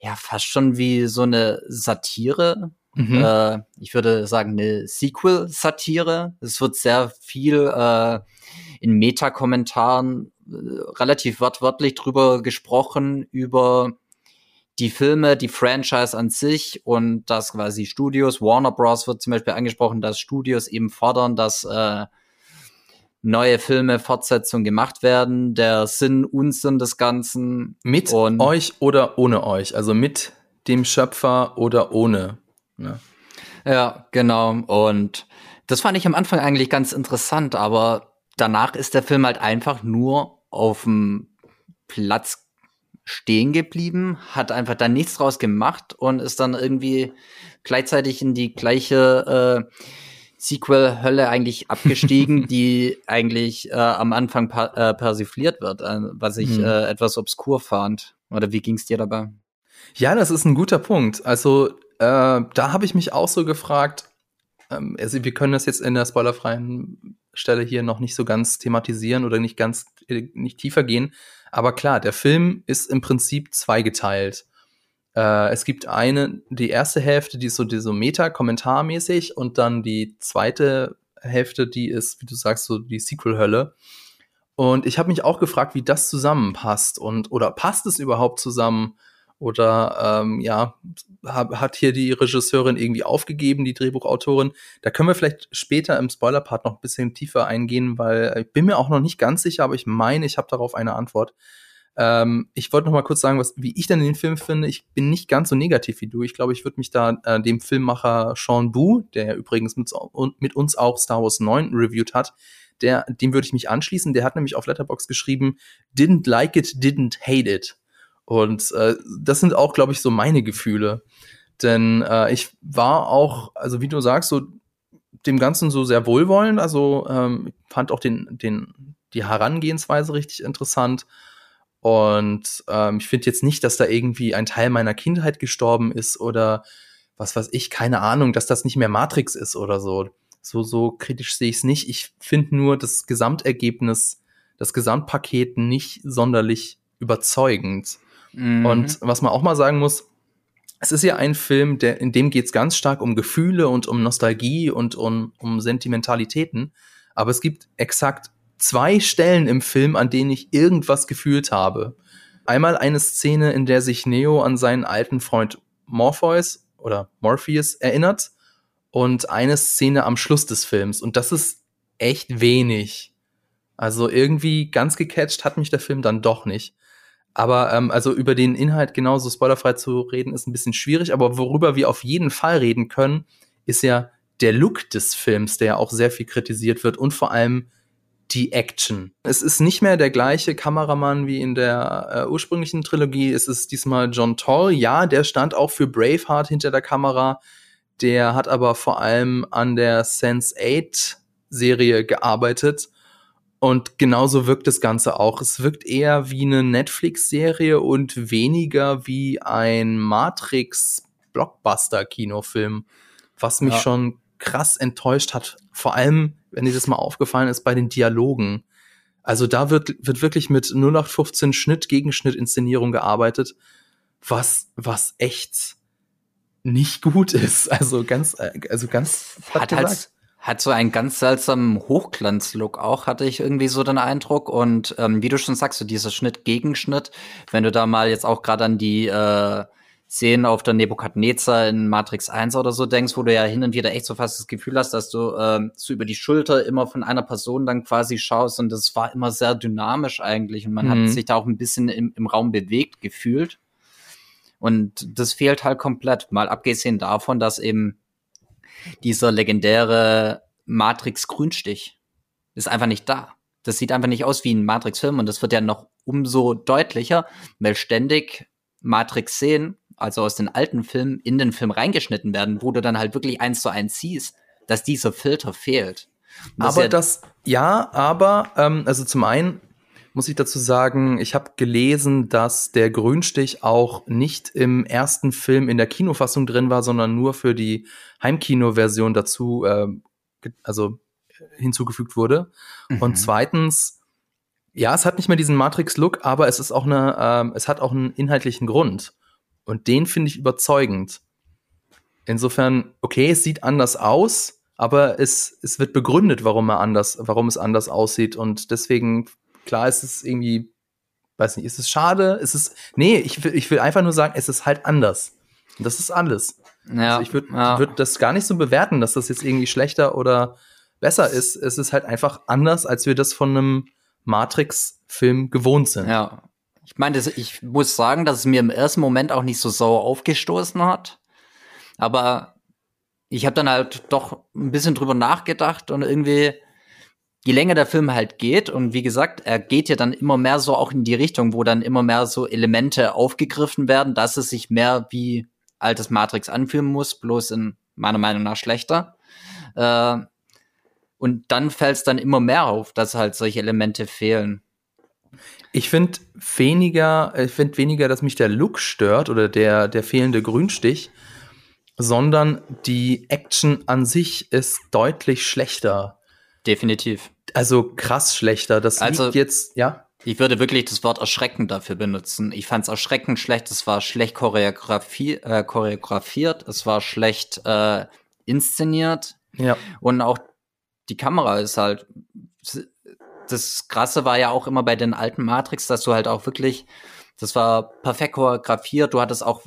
ja fast schon wie so eine Satire Mhm. Äh, ich würde sagen, eine Sequel-Satire. Es wird sehr viel äh, in Meta-Kommentaren äh, relativ wortwörtlich drüber gesprochen, über die Filme, die Franchise an sich und dass quasi Studios, Warner Bros. wird zum Beispiel angesprochen, dass Studios eben fordern, dass äh, neue Filme, Fortsetzungen gemacht werden, der Sinn, Unsinn des Ganzen. Mit euch oder ohne euch, also mit dem Schöpfer oder ohne. Ne? Ja, genau. Und das fand ich am Anfang eigentlich ganz interessant, aber danach ist der Film halt einfach nur auf dem Platz stehen geblieben, hat einfach da nichts draus gemacht und ist dann irgendwie gleichzeitig in die gleiche äh, Sequel-Hölle eigentlich abgestiegen, die eigentlich äh, am Anfang äh, persifliert wird, äh, was ich hm. äh, etwas obskur fand. Oder wie ging es dir dabei? Ja, das ist ein guter Punkt. Also äh, da habe ich mich auch so gefragt, ähm, also wir können das jetzt in der spoilerfreien Stelle hier noch nicht so ganz thematisieren oder nicht ganz, äh, nicht tiefer gehen. Aber klar, der Film ist im Prinzip zweigeteilt. Äh, es gibt eine, die erste Hälfte, die ist so, die so Meta-Kommentarmäßig und dann die zweite Hälfte, die ist, wie du sagst, so die Sequel-Hölle. Und ich habe mich auch gefragt, wie das zusammenpasst und oder passt es überhaupt zusammen? Oder ähm, ja, hat hier die Regisseurin irgendwie aufgegeben, die Drehbuchautorin. Da können wir vielleicht später im Spoiler-Part noch ein bisschen tiefer eingehen, weil ich bin mir auch noch nicht ganz sicher, aber ich meine, ich habe darauf eine Antwort. Ähm, ich wollte noch mal kurz sagen, was, wie ich denn den Film finde. Ich bin nicht ganz so negativ wie du. Ich glaube, ich würde mich da äh, dem Filmmacher Sean Bu, der übrigens mit, mit, uns auch Star Wars 9 reviewed hat, der, dem würde ich mich anschließen. Der hat nämlich auf Letterbox geschrieben, didn't like it, didn't hate it. Und äh, das sind auch, glaube ich, so meine Gefühle. Denn äh, ich war auch, also wie du sagst, so dem Ganzen so sehr wohlwollend. Also ähm, fand auch den, den, die Herangehensweise richtig interessant. Und ähm, ich finde jetzt nicht, dass da irgendwie ein Teil meiner Kindheit gestorben ist oder was weiß ich, keine Ahnung, dass das nicht mehr Matrix ist oder so. So, so kritisch sehe ich es nicht. Ich finde nur das Gesamtergebnis, das Gesamtpaket nicht sonderlich überzeugend. Mhm. Und was man auch mal sagen muss, es ist ja ein Film, der, in dem geht es ganz stark um Gefühle und um Nostalgie und um, um Sentimentalitäten. Aber es gibt exakt zwei Stellen im Film, an denen ich irgendwas gefühlt habe. Einmal eine Szene, in der sich Neo an seinen alten Freund Morpheus oder Morpheus erinnert und eine Szene am Schluss des Films. Und das ist echt wenig. Also irgendwie ganz gecatcht hat mich der Film dann doch nicht. Aber ähm, also über den Inhalt genauso spoilerfrei zu reden, ist ein bisschen schwierig. Aber worüber wir auf jeden Fall reden können, ist ja der Look des Films, der ja auch sehr viel kritisiert wird und vor allem die Action. Es ist nicht mehr der gleiche Kameramann wie in der äh, ursprünglichen Trilogie. Es ist diesmal John Toll. Ja, der stand auch für Braveheart hinter der Kamera. Der hat aber vor allem an der Sense 8 Serie gearbeitet und genauso wirkt das Ganze auch. Es wirkt eher wie eine Netflix-Serie und weniger wie ein Matrix-Blockbuster-Kinofilm, was mich ja. schon krass enttäuscht hat. Vor allem, wenn dir das mal aufgefallen ist, bei den Dialogen. Also da wird, wird wirklich mit 0815 Schnitt, Gegenschnitt, Inszenierung gearbeitet, was, was echt nicht gut ist. Also ganz, also ganz hat halt, hat so einen ganz seltsamen Hochglanzlook auch, hatte ich irgendwie so den Eindruck. Und ähm, wie du schon sagst, so dieser Schnitt-Gegenschnitt, wenn du da mal jetzt auch gerade an die äh, Szenen auf der Nebukadnezar in Matrix 1 oder so denkst, wo du ja hin und wieder echt so fast das Gefühl hast, dass du äh, so über die Schulter immer von einer Person dann quasi schaust und das war immer sehr dynamisch eigentlich und man mhm. hat sich da auch ein bisschen im, im Raum bewegt gefühlt. Und das fehlt halt komplett, mal abgesehen davon, dass eben dieser legendäre Matrix-Grünstich ist einfach nicht da. Das sieht einfach nicht aus wie ein Matrix-Film und das wird ja noch umso deutlicher, weil ständig Matrix-Szenen also aus den alten Filmen, in den Film reingeschnitten werden, wo du dann halt wirklich eins zu eins siehst, dass dieser Filter fehlt. Das aber ja das, ja, aber, ähm, also zum einen muss ich dazu sagen, ich habe gelesen, dass der Grünstich auch nicht im ersten Film in der Kinofassung drin war, sondern nur für die Heimkino-Version dazu, äh, also hinzugefügt wurde. Mhm. Und zweitens, ja, es hat nicht mehr diesen Matrix-Look, aber es ist auch eine, ähm, es hat auch einen inhaltlichen Grund. Und den finde ich überzeugend. Insofern, okay, es sieht anders aus, aber es, es wird begründet, warum er anders, warum es anders aussieht. Und deswegen, klar, ist es irgendwie, weiß nicht, ist es schade? Ist es, nee, ich will, ich will einfach nur sagen, es ist halt anders. Und das ist alles. Ja, also ich würde ja. würd das gar nicht so bewerten, dass das jetzt irgendwie schlechter oder besser ist. Es ist halt einfach anders, als wir das von einem Matrix-Film gewohnt sind. Ja. Ich meine, ich muss sagen, dass es mir im ersten Moment auch nicht so sauer aufgestoßen hat. Aber ich habe dann halt doch ein bisschen drüber nachgedacht und irgendwie, je länger der Film halt geht, und wie gesagt, er geht ja dann immer mehr so auch in die Richtung, wo dann immer mehr so Elemente aufgegriffen werden, dass es sich mehr wie altes Matrix anfühlen muss, bloß in meiner Meinung nach schlechter. Äh, und dann fällt es dann immer mehr auf, dass halt solche Elemente fehlen. Ich finde weniger, ich finde weniger, dass mich der Look stört oder der, der fehlende Grünstich, sondern die Action an sich ist deutlich schlechter. Definitiv. Also krass schlechter. Das also, liegt jetzt, ja. Ich würde wirklich das Wort erschreckend dafür benutzen. Ich fand es erschreckend schlecht. Es war schlecht choreografi äh, choreografiert. Es war schlecht äh, inszeniert. Ja. Und auch die Kamera ist halt. Das Krasse war ja auch immer bei den alten Matrix, dass du halt auch wirklich, das war perfekt choreografiert. Du hattest auch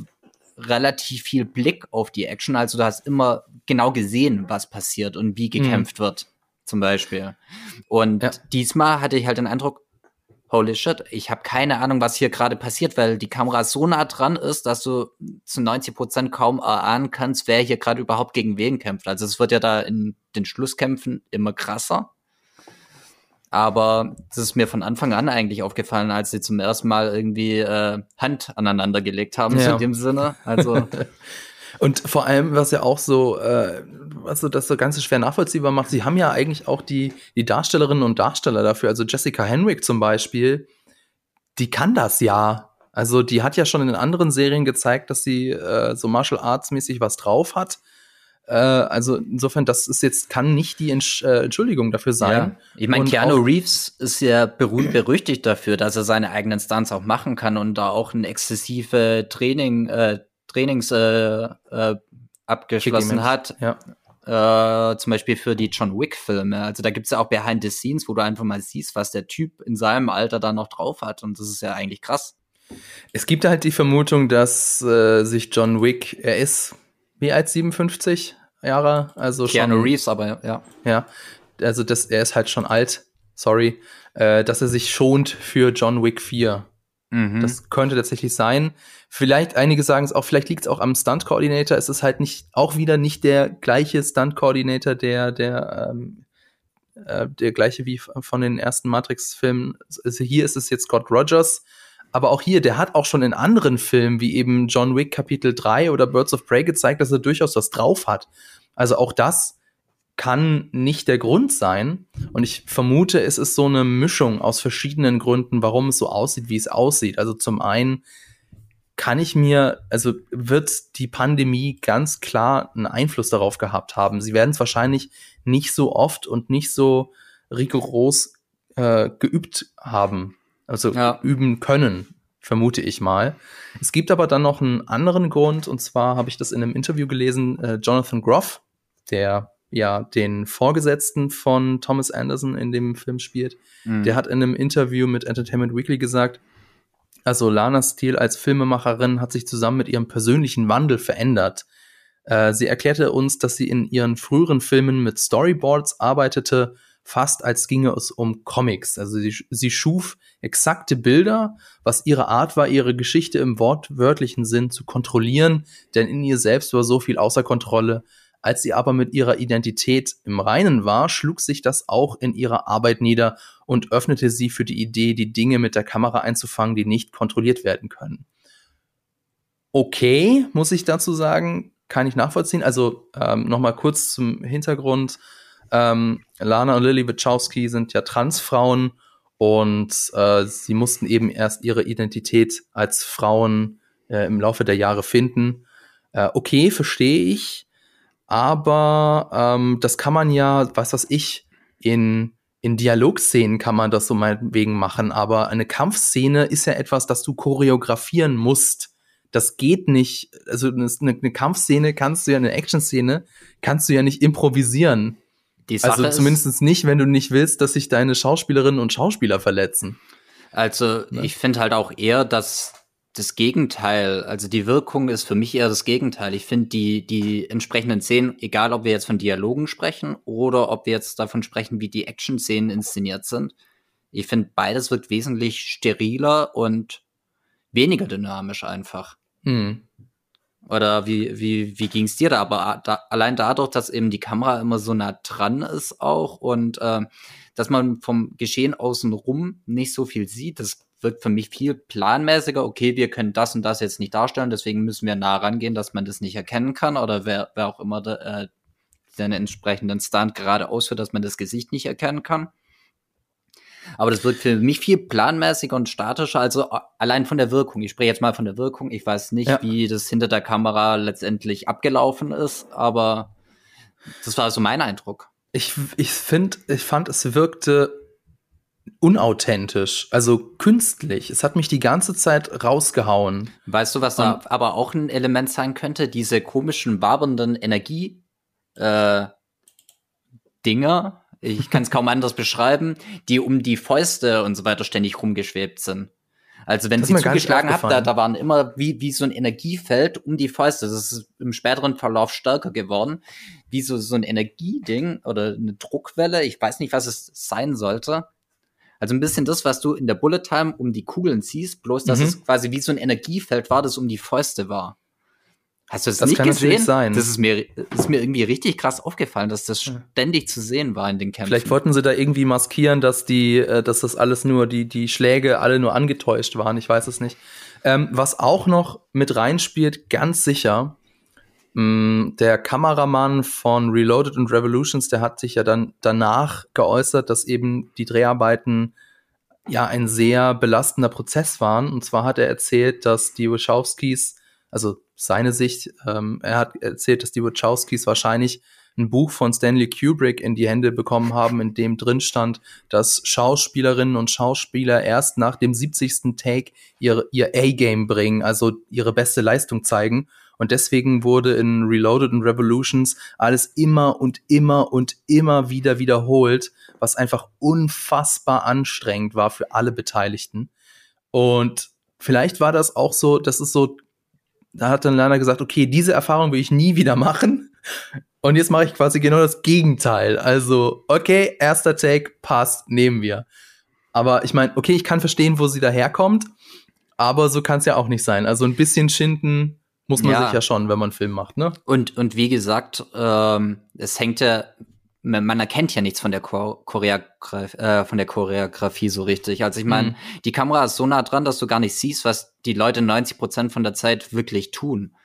relativ viel Blick auf die Action. Also du hast immer genau gesehen, was passiert und wie gekämpft mhm. wird, zum Beispiel. Und ja. diesmal hatte ich halt den Eindruck, holy shit, ich habe keine Ahnung, was hier gerade passiert, weil die Kamera so nah dran ist, dass du zu 90 Prozent kaum erahnen kannst, wer hier gerade überhaupt gegen wen kämpft. Also es wird ja da in den Schlusskämpfen immer krasser. Aber das ist mir von Anfang an eigentlich aufgefallen, als sie zum ersten Mal irgendwie äh, Hand aneinander gelegt haben, ja. so in dem Sinne. Also Und vor allem, was ja auch so, äh, was so das so ganz schwer nachvollziehbar macht, sie haben ja eigentlich auch die, die Darstellerinnen und Darsteller dafür. Also Jessica Henwick zum Beispiel, die kann das ja. Also die hat ja schon in anderen Serien gezeigt, dass sie äh, so Martial Arts mäßig was drauf hat. Äh, also insofern, das ist jetzt, kann nicht die Entsch äh, Entschuldigung dafür sein. Ja. Ich meine, Keanu Reeves ist ja berühmt berüchtigt dafür, dass er seine eigenen Stunts auch machen kann und da auch ein exzessive Training, äh, Trainings äh, äh, abgeschlossen hat. Ja. Äh, zum Beispiel für die John Wick-Filme. Also da gibt's ja auch Behind the Scenes, wo du einfach mal siehst, was der Typ in seinem Alter da noch drauf hat. Und das ist ja eigentlich krass. Es gibt halt die Vermutung, dass äh, sich John Wick, er ist wie alt 57 Jahre, also Keanu schon, Reeves, aber ja. Ja, also das, er ist halt schon alt, sorry, äh, dass er sich schont für John Wick 4. Mhm. Das könnte tatsächlich sein. Vielleicht, einige sagen es auch, vielleicht liegt es auch am Stunt-Coordinator. Es ist halt nicht, auch wieder nicht der gleiche Stunt-Coordinator, der, der, ähm, äh, der gleiche wie von den ersten Matrix-Filmen. Also hier ist es jetzt Scott Rogers. Aber auch hier, der hat auch schon in anderen Filmen, wie eben John Wick Kapitel 3 oder Birds of Prey gezeigt, dass er durchaus was drauf hat. Also auch das kann nicht der Grund sein. Und ich vermute, es ist so eine Mischung aus verschiedenen Gründen, warum es so aussieht, wie es aussieht. Also zum einen kann ich mir, also wird die Pandemie ganz klar einen Einfluss darauf gehabt haben. Sie werden es wahrscheinlich nicht so oft und nicht so rigoros äh, geübt haben, also ja. üben können, vermute ich mal. Es gibt aber dann noch einen anderen Grund, und zwar habe ich das in einem Interview gelesen, äh, Jonathan Groff, der ja den Vorgesetzten von Thomas Anderson in dem Film spielt. Mhm. Der hat in einem Interview mit Entertainment Weekly gesagt, also Lanas Stil als Filmemacherin hat sich zusammen mit ihrem persönlichen Wandel verändert. Äh, sie erklärte uns, dass sie in ihren früheren Filmen mit Storyboards arbeitete, fast als ginge es um Comics. Also sie, sie schuf exakte Bilder, was ihre Art war, ihre Geschichte im wortwörtlichen Sinn zu kontrollieren, denn in ihr selbst war so viel außer Kontrolle, als sie aber mit ihrer Identität im Reinen war, schlug sich das auch in ihrer Arbeit nieder und öffnete sie für die Idee, die Dinge mit der Kamera einzufangen, die nicht kontrolliert werden können. okay, muss ich dazu sagen, kann ich nachvollziehen. Also ähm, noch mal kurz zum Hintergrund. Ähm, Lana und Lily Wachowski sind ja Transfrauen und äh, sie mussten eben erst ihre Identität als Frauen äh, im Laufe der Jahre finden. Äh, okay, verstehe ich, aber ähm, das kann man ja, was weiß ich, in in Dialogszenen kann man das so meinetwegen machen, aber eine Kampfszene ist ja etwas, das du choreografieren musst. Das geht nicht. Also eine, eine Kampfszene kannst du ja, eine Actionszene kannst du ja nicht improvisieren. also zumindest nicht, wenn du nicht willst, dass sich deine Schauspielerinnen und Schauspieler verletzen. Also ne? ich finde halt auch eher, dass das Gegenteil, also die Wirkung ist für mich eher das Gegenteil. Ich finde die, die entsprechenden Szenen, egal ob wir jetzt von Dialogen sprechen oder ob wir jetzt davon sprechen, wie die Action-Szenen inszeniert sind, ich finde beides wirkt wesentlich steriler und weniger dynamisch einfach. Hm. Oder wie, wie, wie ging es dir da? Aber da, allein dadurch, dass eben die Kamera immer so nah dran ist auch und äh, dass man vom Geschehen außen rum nicht so viel sieht, das wirkt für mich viel planmäßiger. Okay, wir können das und das jetzt nicht darstellen, deswegen müssen wir nah rangehen, dass man das nicht erkennen kann oder wer, wer auch immer de, äh, den entsprechenden Stunt gerade ausführt, dass man das Gesicht nicht erkennen kann. Aber das wirkt für mich viel planmäßiger und statischer, also allein von der Wirkung. Ich spreche jetzt mal von der Wirkung. Ich weiß nicht, ja. wie das hinter der Kamera letztendlich abgelaufen ist, aber das war so mein Eindruck. Ich, ich finde, ich fand, es wirkte unauthentisch, also künstlich. Es hat mich die ganze Zeit rausgehauen. Weißt du, was da aber auch ein Element sein könnte? Diese komischen, wabernden Energie, äh, Dinger, ich kann es kaum anders beschreiben, die um die Fäuste und so weiter ständig rumgeschwebt sind. Also wenn das sie zugeschlagen hat, da, da waren immer wie, wie so ein Energiefeld um die Fäuste. Das ist im späteren Verlauf stärker geworden. Wie so, so ein Energieding oder eine Druckwelle. Ich weiß nicht, was es sein sollte. Also ein bisschen das, was du in der Bullet Time um die Kugeln siehst, bloß dass mhm. es quasi wie so ein Energiefeld war, das um die Fäuste war. Hast du das, das nicht gesehen? Sein. Das ist mir, das ist mir irgendwie richtig krass aufgefallen, dass das ständig zu sehen war in den Kämpfen. Vielleicht wollten sie da irgendwie maskieren, dass die, äh, dass das alles nur, die, die Schläge alle nur angetäuscht waren. Ich weiß es nicht. Ähm, was auch noch mit reinspielt, ganz sicher, der Kameramann von Reloaded und Revolutions, der hat sich ja dann danach geäußert, dass eben die Dreharbeiten ja ein sehr belastender Prozess waren. Und zwar hat er erzählt, dass die Wachowskis, also seine Sicht, ähm, er hat erzählt, dass die Wachowskis wahrscheinlich ein Buch von Stanley Kubrick in die Hände bekommen haben, in dem drin stand, dass Schauspielerinnen und Schauspieler erst nach dem 70. Take ihr, ihr A-Game bringen, also ihre beste Leistung zeigen. Und deswegen wurde in Reloaded und Revolutions alles immer und immer und immer wieder wiederholt, was einfach unfassbar anstrengend war für alle Beteiligten. Und vielleicht war das auch so, das ist so, da hat dann Lana gesagt, okay, diese Erfahrung will ich nie wieder machen. Und jetzt mache ich quasi genau das Gegenteil. Also, okay, erster Take, passt, nehmen wir. Aber ich meine, okay, ich kann verstehen, wo sie daherkommt, aber so kann es ja auch nicht sein. Also ein bisschen schinden muss man ja. sich ja schon, wenn man einen Film macht, ne? Und, und wie gesagt, ähm, es hängt ja, man erkennt ja nichts von der Choreografie, äh, von der Choreografie so richtig. Also ich meine, mhm. die Kamera ist so nah dran, dass du gar nicht siehst, was die Leute 90 Prozent von der Zeit wirklich tun.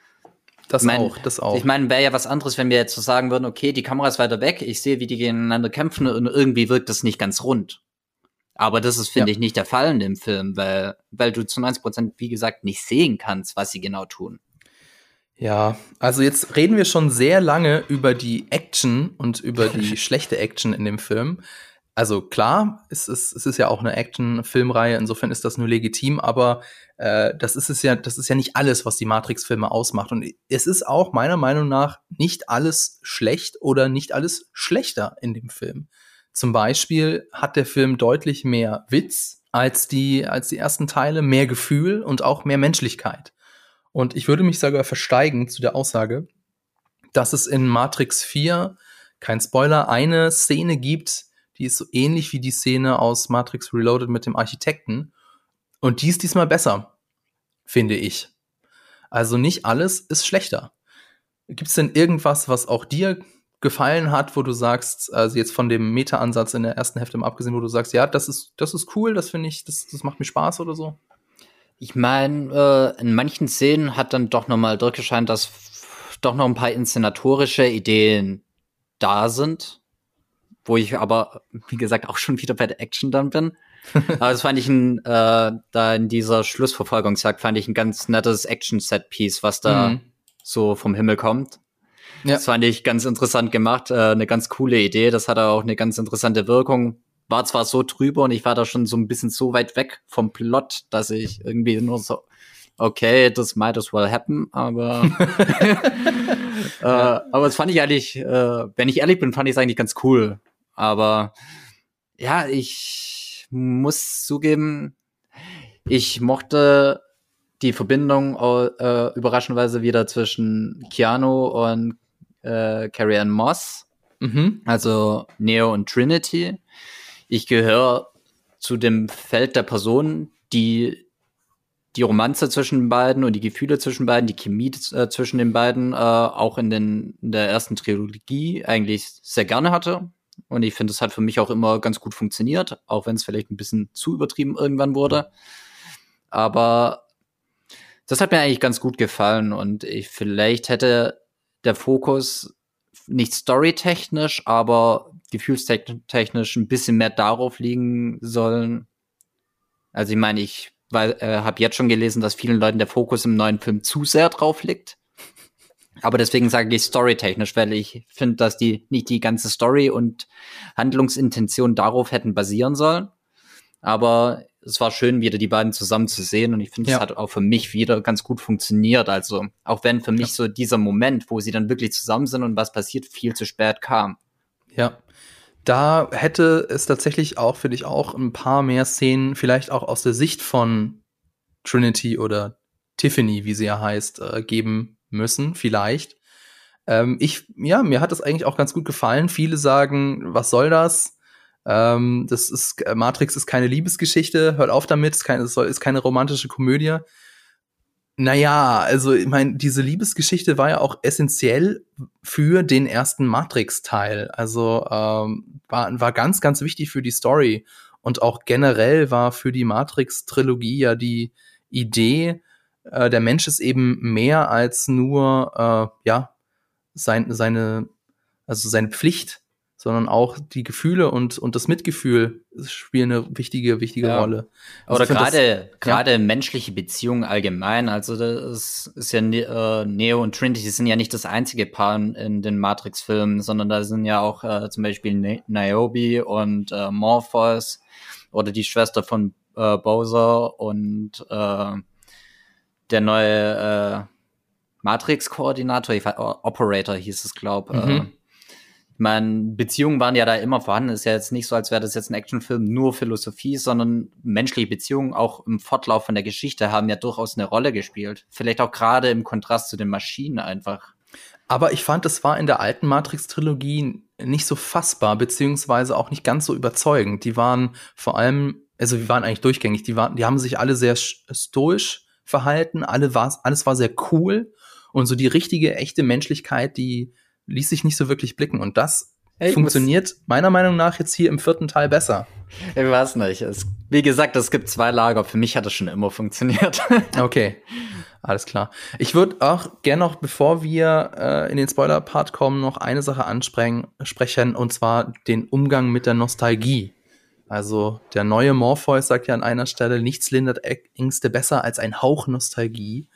Das ich mein, auch, das auch. Ich meine, wäre ja was anderes, wenn wir jetzt so sagen würden, okay, die Kamera ist weiter weg, ich sehe, wie die gegeneinander kämpfen und irgendwie wirkt das nicht ganz rund. Aber das ist, finde ja. ich, nicht der Fall in dem Film, weil, weil du zu 90 Prozent, wie gesagt, nicht sehen kannst, was sie genau tun. Ja, also jetzt reden wir schon sehr lange über die Action und über die schlechte Action in dem Film. Also klar, es ist, es ist ja auch eine Action-Filmreihe, insofern ist das nur legitim, aber äh, das ist es ja, das ist ja nicht alles, was die Matrix-Filme ausmacht. Und es ist auch meiner Meinung nach nicht alles schlecht oder nicht alles schlechter in dem Film. Zum Beispiel hat der Film deutlich mehr Witz als die, als die ersten Teile, mehr Gefühl und auch mehr Menschlichkeit. Und ich würde mich sogar versteigen zu der Aussage, dass es in Matrix 4, kein Spoiler, eine Szene gibt, die ist so ähnlich wie die Szene aus Matrix Reloaded mit dem Architekten. Und die ist diesmal besser, finde ich. Also nicht alles ist schlechter. Gibt es denn irgendwas, was auch dir gefallen hat, wo du sagst, also jetzt von dem Meta-Ansatz in der ersten Hälfte mal abgesehen, wo du sagst, ja, das ist, das ist cool, das finde ich, das, das macht mir Spaß oder so? Ich meine, äh, in manchen Szenen hat dann doch nochmal durchgescheint, dass doch noch ein paar inszenatorische Ideen da sind, wo ich aber, wie gesagt, auch schon wieder bei der Action dann bin. aber das fand ich ein, äh, da in dieser Schlussverfolgungsjagd fand ich ein ganz nettes Action-Set-Piece, was da mhm. so vom Himmel kommt. Ja. Das fand ich ganz interessant gemacht, äh, eine ganz coole Idee. Das hatte auch eine ganz interessante Wirkung. War zwar so drüber und ich war da schon so ein bisschen so weit weg vom Plot, dass ich irgendwie nur so, okay, das might as well happen, aber äh, aber das fand ich eigentlich, äh, wenn ich ehrlich bin, fand ich es eigentlich ganz cool. Aber ja, ich muss zugeben, ich mochte die Verbindung äh, überraschenderweise wieder zwischen Keanu und äh, Carrie Ann Moss, mhm. also Neo und Trinity. Ich gehöre zu dem Feld der Personen, die die Romanze zwischen den beiden und die Gefühle zwischen beiden, die Chemie äh, zwischen den beiden äh, auch in, den, in der ersten Trilogie eigentlich sehr gerne hatte. Und ich finde, es hat für mich auch immer ganz gut funktioniert, auch wenn es vielleicht ein bisschen zu übertrieben irgendwann wurde. Aber das hat mir eigentlich ganz gut gefallen und ich vielleicht hätte der Fokus nicht storytechnisch, aber gefühlstechnisch ein bisschen mehr darauf liegen sollen. Also ich meine, ich äh, habe jetzt schon gelesen, dass vielen Leuten der Fokus im neuen Film zu sehr drauf liegt. Aber deswegen sage ich storytechnisch, weil ich finde, dass die nicht die ganze Story und Handlungsintention darauf hätten basieren sollen. Aber es war schön, wieder die beiden zusammen zu sehen und ich finde, es ja. hat auch für mich wieder ganz gut funktioniert. Also auch wenn für mich ja. so dieser Moment, wo sie dann wirklich zusammen sind und was passiert, viel zu spät kam. Ja, da hätte es tatsächlich auch, finde ich, auch ein paar mehr Szenen, vielleicht auch aus der Sicht von Trinity oder Tiffany, wie sie ja heißt, äh, geben müssen, vielleicht. Ähm, ich, ja, mir hat das eigentlich auch ganz gut gefallen. Viele sagen, was soll das? Ähm, das ist, Matrix ist keine Liebesgeschichte, hört auf damit, es ist ist keine romantische Komödie. Naja, also ich meine, diese Liebesgeschichte war ja auch essentiell für den ersten Matrix-Teil. Also ähm, war, war ganz, ganz wichtig für die Story. Und auch generell war für die Matrix-Trilogie ja die Idee, äh, der Mensch ist eben mehr als nur äh, ja sein, seine, also seine Pflicht sondern auch die Gefühle und, und das Mitgefühl spielen eine wichtige, wichtige ja. Rolle. Also Oder gerade, gerade ja. menschliche Beziehungen allgemein. Also das ist ja äh, Neo und Trinity sind ja nicht das einzige Paar in den Matrix-Filmen, sondern da sind ja auch äh, zum Beispiel Niobe und äh, Morpheus oder die Schwester von äh, Bowser und äh, der neue äh, Matrix-Koordinator, Operator hieß es, glaube ich. Mhm. Äh, meine, Beziehungen waren ja da immer vorhanden. Ist ja jetzt nicht so, als wäre das jetzt ein Actionfilm nur Philosophie, sondern menschliche Beziehungen auch im Fortlauf von der Geschichte haben ja durchaus eine Rolle gespielt. Vielleicht auch gerade im Kontrast zu den Maschinen einfach. Aber ich fand, es war in der alten Matrix-Trilogie nicht so fassbar, beziehungsweise auch nicht ganz so überzeugend. Die waren vor allem, also die waren eigentlich durchgängig, die waren, die haben sich alle sehr stoisch verhalten, alle war, alles war sehr cool und so die richtige, echte Menschlichkeit, die, ließ sich nicht so wirklich blicken. Und das Ey, funktioniert meiner Meinung nach jetzt hier im vierten Teil besser. Ich weiß nicht. Es, wie gesagt, es gibt zwei Lager. Für mich hat es schon immer funktioniert. okay. Alles klar. Ich würde auch gerne noch, bevor wir äh, in den Spoiler-Part kommen, noch eine Sache ansprechen, und zwar den Umgang mit der Nostalgie. Also der neue Morpheus sagt ja an einer Stelle, nichts lindert Ängste besser als ein Hauch Nostalgie.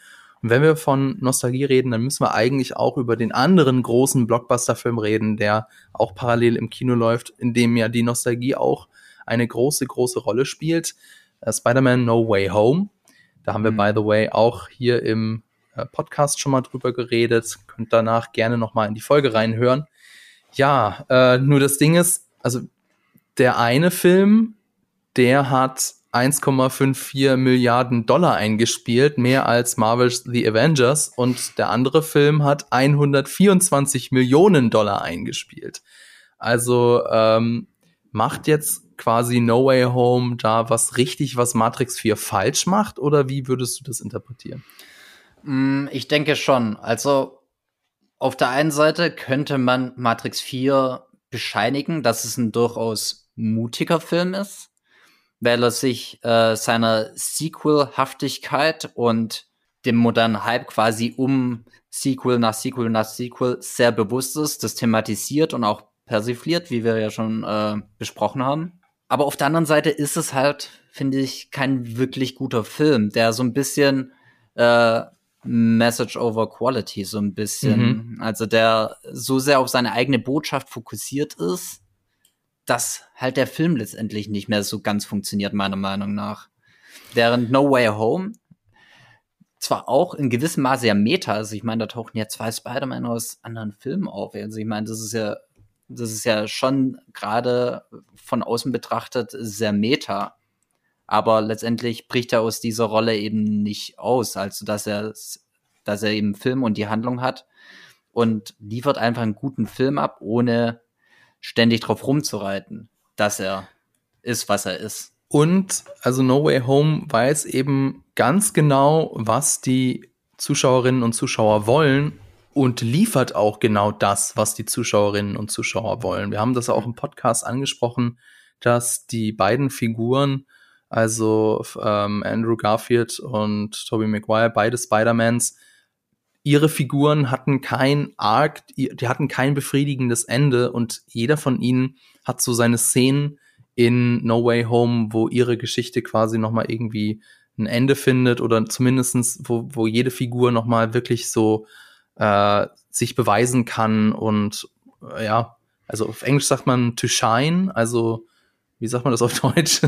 Und wenn wir von Nostalgie reden, dann müssen wir eigentlich auch über den anderen großen Blockbuster-Film reden, der auch parallel im Kino läuft, in dem ja die Nostalgie auch eine große, große Rolle spielt. Uh, Spider-Man No Way Home. Da haben wir, mhm. by the way, auch hier im äh, Podcast schon mal drüber geredet. Könnt danach gerne noch mal in die Folge reinhören. Ja, äh, nur das Ding ist, also der eine Film, der hat 1,54 Milliarden Dollar eingespielt, mehr als Marvel's The Avengers und der andere Film hat 124 Millionen Dollar eingespielt. Also ähm, macht jetzt quasi No Way Home da was richtig, was Matrix 4 falsch macht oder wie würdest du das interpretieren? Mm, ich denke schon. Also auf der einen Seite könnte man Matrix 4 bescheinigen, dass es ein durchaus mutiger Film ist weil er sich äh, seiner Sequel-Haftigkeit und dem modernen Hype quasi um Sequel nach Sequel nach Sequel sehr bewusst ist, das thematisiert und auch persifliert, wie wir ja schon äh, besprochen haben. Aber auf der anderen Seite ist es halt, finde ich, kein wirklich guter Film, der so ein bisschen äh, Message over Quality, so ein bisschen, mhm. also der so sehr auf seine eigene Botschaft fokussiert ist, dass halt der Film letztendlich nicht mehr so ganz funktioniert, meiner Meinung nach. Während No Way Home zwar auch in gewissem Maße ja Meta ist, ich meine, da tauchen ja zwei Spider-Man aus anderen Filmen auf. Also ich meine, das ist ja, das ist ja schon gerade von außen betrachtet sehr Meta. Aber letztendlich bricht er aus dieser Rolle eben nicht aus, also dass er, dass er eben Film und die Handlung hat und liefert einfach einen guten Film ab, ohne ständig drauf rumzureiten, dass er ist, was er ist. Und also No Way Home weiß eben ganz genau, was die Zuschauerinnen und Zuschauer wollen und liefert auch genau das, was die Zuschauerinnen und Zuschauer wollen. Wir haben das auch im Podcast angesprochen, dass die beiden Figuren, also ähm, Andrew Garfield und Tobey Maguire, beide Spider-Mans, ihre Figuren hatten kein Arc, die hatten kein befriedigendes Ende und jeder von ihnen hat so seine Szenen in No Way Home, wo ihre Geschichte quasi nochmal irgendwie ein Ende findet oder zumindestens wo, wo jede Figur nochmal wirklich so äh, sich beweisen kann und äh, ja, also auf Englisch sagt man to shine, also wie sagt man das auf Deutsch?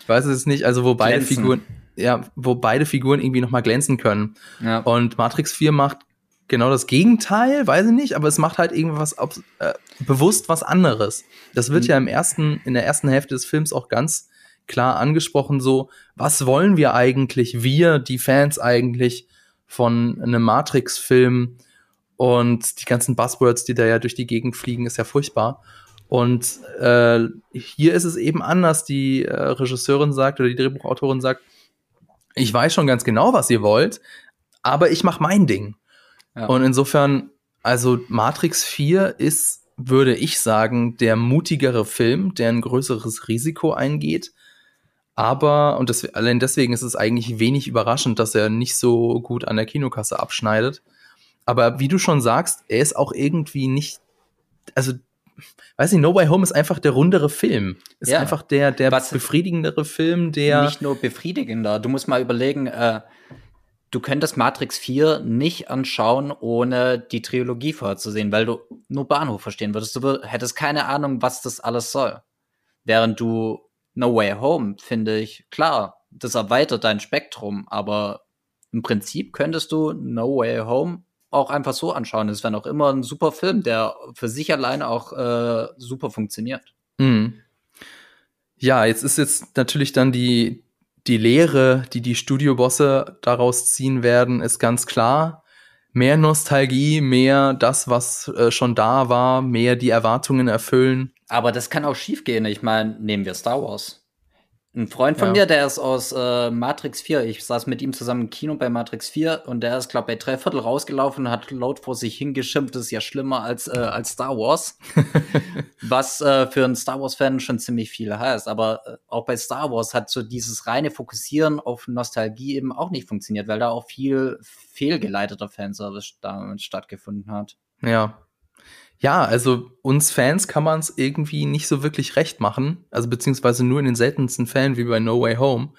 ich weiß es nicht, also wo beide glänzen. Figuren, ja, wo beide Figuren irgendwie nochmal glänzen können. Ja. Und Matrix 4 macht genau das Gegenteil, weiß ich nicht, aber es macht halt irgendwas äh, bewusst was anderes. Das wird mhm. ja im ersten, in der ersten Hälfte des Films auch ganz klar angesprochen, so, was wollen wir eigentlich, wir, die Fans eigentlich von einem Matrix-Film und die ganzen Buzzwords, die da ja durch die Gegend fliegen, ist ja furchtbar. Und äh, hier ist es eben anders. Die äh, Regisseurin sagt oder die Drehbuchautorin sagt, ich weiß schon ganz genau, was ihr wollt, aber ich mache mein Ding. Ja. Und insofern, also Matrix 4 ist, würde ich sagen, der mutigere Film, der ein größeres Risiko eingeht. Aber, und das, allein deswegen ist es eigentlich wenig überraschend, dass er nicht so gut an der Kinokasse abschneidet. Aber wie du schon sagst, er ist auch irgendwie nicht, also, weiß nicht, No Way Home ist einfach der rundere Film. Ist ja. einfach der, der Was befriedigendere Film, der. Nicht nur befriedigender. Du musst mal überlegen, äh, du könntest Matrix 4 nicht anschauen, ohne die Trilogie vorzusehen, weil du nur Bahnhof verstehen würdest. Du hättest keine Ahnung, was das alles soll. Während du No Way Home, finde ich, klar, das erweitert dein Spektrum, aber im Prinzip könntest du No Way Home auch einfach so anschauen. Es wäre auch immer ein super Film, der für sich alleine auch äh, super funktioniert. Mhm. Ja, jetzt ist jetzt natürlich dann die, die Lehre, die die Studiobosse daraus ziehen werden, ist ganz klar. Mehr Nostalgie, mehr das, was äh, schon da war, mehr die Erwartungen erfüllen. Aber das kann auch schiefgehen. Ich meine, nehmen wir Star Wars. Ein Freund von ja. mir, der ist aus äh, Matrix 4. Ich saß mit ihm zusammen im Kino bei Matrix 4 und der ist, glaube ich, bei drei Viertel rausgelaufen und hat laut vor sich hingeschimpft. Das ist ja schlimmer als, äh, als Star Wars. Was äh, für einen Star Wars-Fan schon ziemlich viel heißt. Aber äh, auch bei Star Wars hat so dieses reine Fokussieren auf Nostalgie eben auch nicht funktioniert, weil da auch viel fehlgeleiteter Fanservice damit stattgefunden hat. Ja, ja, also uns Fans kann man es irgendwie nicht so wirklich recht machen. Also beziehungsweise nur in den seltensten Fällen wie bei No Way Home.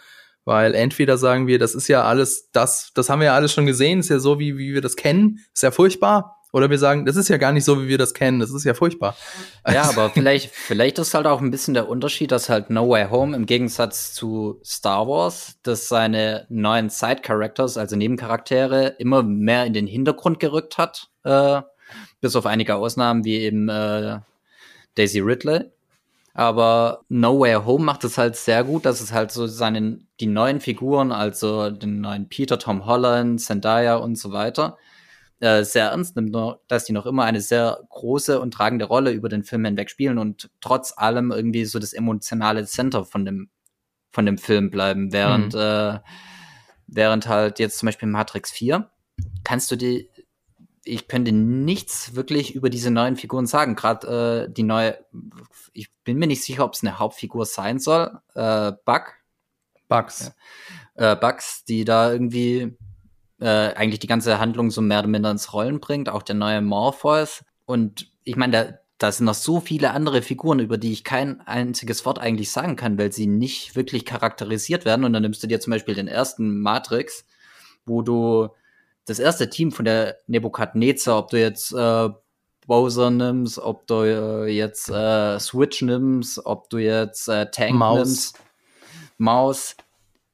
Weil entweder sagen wir, das ist ja alles, das, das haben wir ja alles schon gesehen, ist ja so, wie, wie wir das kennen, ist ja furchtbar. Oder wir sagen, das ist ja gar nicht so, wie wir das kennen, das ist ja furchtbar. Ja, aber vielleicht, vielleicht ist halt auch ein bisschen der Unterschied, dass halt No Way Home im Gegensatz zu Star Wars, dass seine neuen Side-Characters, also Nebencharaktere, immer mehr in den Hintergrund gerückt hat. Äh, bis auf einige Ausnahmen wie eben äh, Daisy Ridley. Aber No Way Home macht es halt sehr gut, dass es halt so seinen, die neuen Figuren, also den neuen Peter, Tom Holland, Zendaya und so weiter, äh, sehr ernst nimmt, dass die noch immer eine sehr große und tragende Rolle über den Film hinweg spielen und trotz allem irgendwie so das emotionale Center von dem, von dem Film bleiben, während, mhm. äh, während halt jetzt zum Beispiel Matrix 4 kannst du die ich könnte nichts wirklich über diese neuen Figuren sagen. Gerade äh, die neue, ich bin mir nicht sicher, ob es eine Hauptfigur sein soll. Äh, Buck, Bugs. Ja. Äh, Bugs, die da irgendwie äh, eigentlich die ganze Handlung so mehr oder minder ins Rollen bringt, auch der neue Morpheus. Und ich meine, da, da sind noch so viele andere Figuren, über die ich kein einziges Wort eigentlich sagen kann, weil sie nicht wirklich charakterisiert werden. Und dann nimmst du dir zum Beispiel den ersten Matrix, wo du das erste Team von der Nebukadnezar, ob du jetzt äh, Bowser nimmst, ob du äh, jetzt äh, Switch nimmst, ob du jetzt äh, Tank Maus. nimmst, Maus,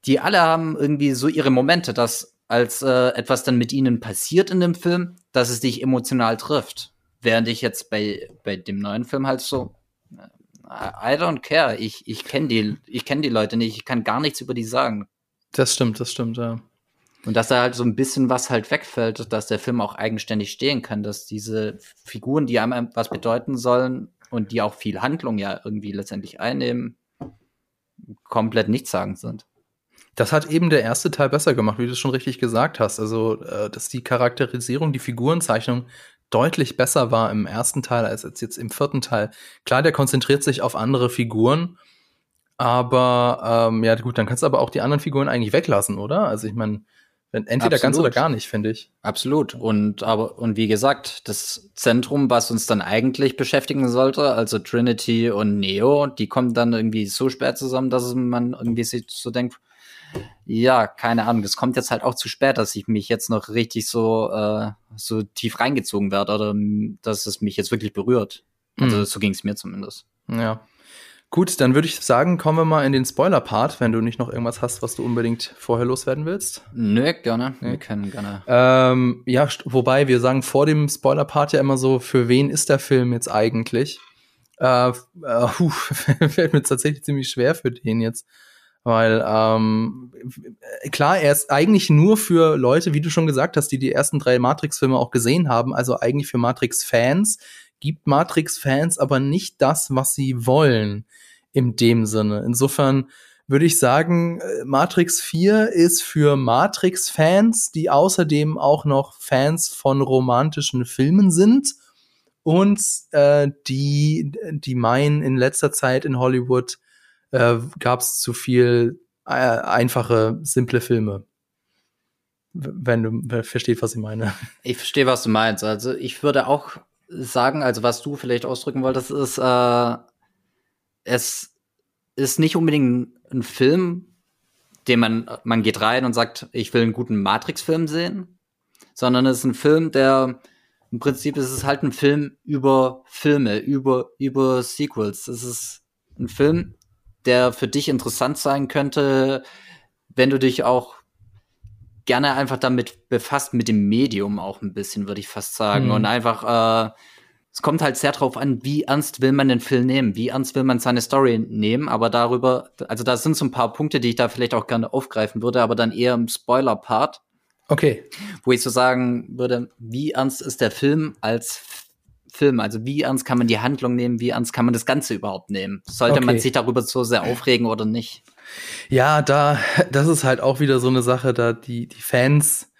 die alle haben irgendwie so ihre Momente, dass als äh, etwas dann mit ihnen passiert in dem Film, dass es dich emotional trifft. Während ich jetzt bei, bei dem neuen Film halt so, äh, I don't care, ich, ich kenne die, ich kenn die Leute nicht, ich kann gar nichts über die sagen. Das stimmt, das stimmt, ja. Und dass da halt so ein bisschen was halt wegfällt, dass der Film auch eigenständig stehen kann, dass diese Figuren, die einem was bedeuten sollen und die auch viel Handlung ja irgendwie letztendlich einnehmen, komplett nichtssagend sind. Das hat eben der erste Teil besser gemacht, wie du es schon richtig gesagt hast. Also, äh, dass die Charakterisierung, die Figurenzeichnung deutlich besser war im ersten Teil als jetzt im vierten Teil. Klar, der konzentriert sich auf andere Figuren, aber ähm, ja gut, dann kannst du aber auch die anderen Figuren eigentlich weglassen, oder? Also ich meine, entweder Absolut. ganz oder gar nicht, finde ich. Absolut. Und aber und wie gesagt, das Zentrum, was uns dann eigentlich beschäftigen sollte, also Trinity und Neo, die kommen dann irgendwie so spät zusammen, dass man irgendwie sich so denkt, ja, keine Ahnung, das kommt jetzt halt auch zu spät, dass ich mich jetzt noch richtig so äh, so tief reingezogen werde oder dass es mich jetzt wirklich berührt. Also Mhm. so ging es mir zumindest. Ja. Gut, dann würde ich sagen, kommen wir mal in den Spoiler-Part, wenn du nicht noch irgendwas hast, was du unbedingt vorher loswerden willst. Nö, gerne. Nee. Wir können gerne. Ähm, ja, wobei wir sagen vor dem Spoiler-Part ja immer so, für wen ist der Film jetzt eigentlich? Äh, äh, puh, fällt mir tatsächlich ziemlich schwer für den jetzt. Weil, ähm, äh, klar, er ist eigentlich nur für Leute, wie du schon gesagt hast, die die ersten drei Matrix-Filme auch gesehen haben, also eigentlich für Matrix-Fans, gibt Matrix-Fans aber nicht das, was sie wollen, in dem Sinne. Insofern würde ich sagen, äh, Matrix 4 ist für Matrix-Fans, die außerdem auch noch Fans von romantischen Filmen sind und äh, die, die meinen, in letzter Zeit in Hollywood äh, gab es zu viel äh, einfache, simple Filme. Wenn du wer versteht, was ich meine. Ich verstehe, was du meinst. Also ich würde auch sagen, also was du vielleicht ausdrücken wolltest, ist, äh, es ist nicht unbedingt ein Film, den man, man geht rein und sagt, ich will einen guten Matrix-Film sehen, sondern es ist ein Film, der im Prinzip ist es halt ein Film über Filme, über, über Sequels. Es ist ein Film, der für dich interessant sein könnte, wenn du dich auch gerne einfach damit befasst, mit dem Medium auch ein bisschen, würde ich fast sagen. Mhm. Und einfach, äh, es kommt halt sehr drauf an, wie ernst will man den Film nehmen, wie ernst will man seine Story nehmen, aber darüber, also da sind so ein paar Punkte, die ich da vielleicht auch gerne aufgreifen würde, aber dann eher im Spoiler-Part, Okay. wo ich so sagen würde, wie ernst ist der Film als Film? Also wie ernst kann man die Handlung nehmen, wie ernst kann man das Ganze überhaupt nehmen? Sollte man Okay. sich darüber so sehr aufregen oder nicht? Ja, da, das ist halt auch wieder so eine Sache, da die, die Fans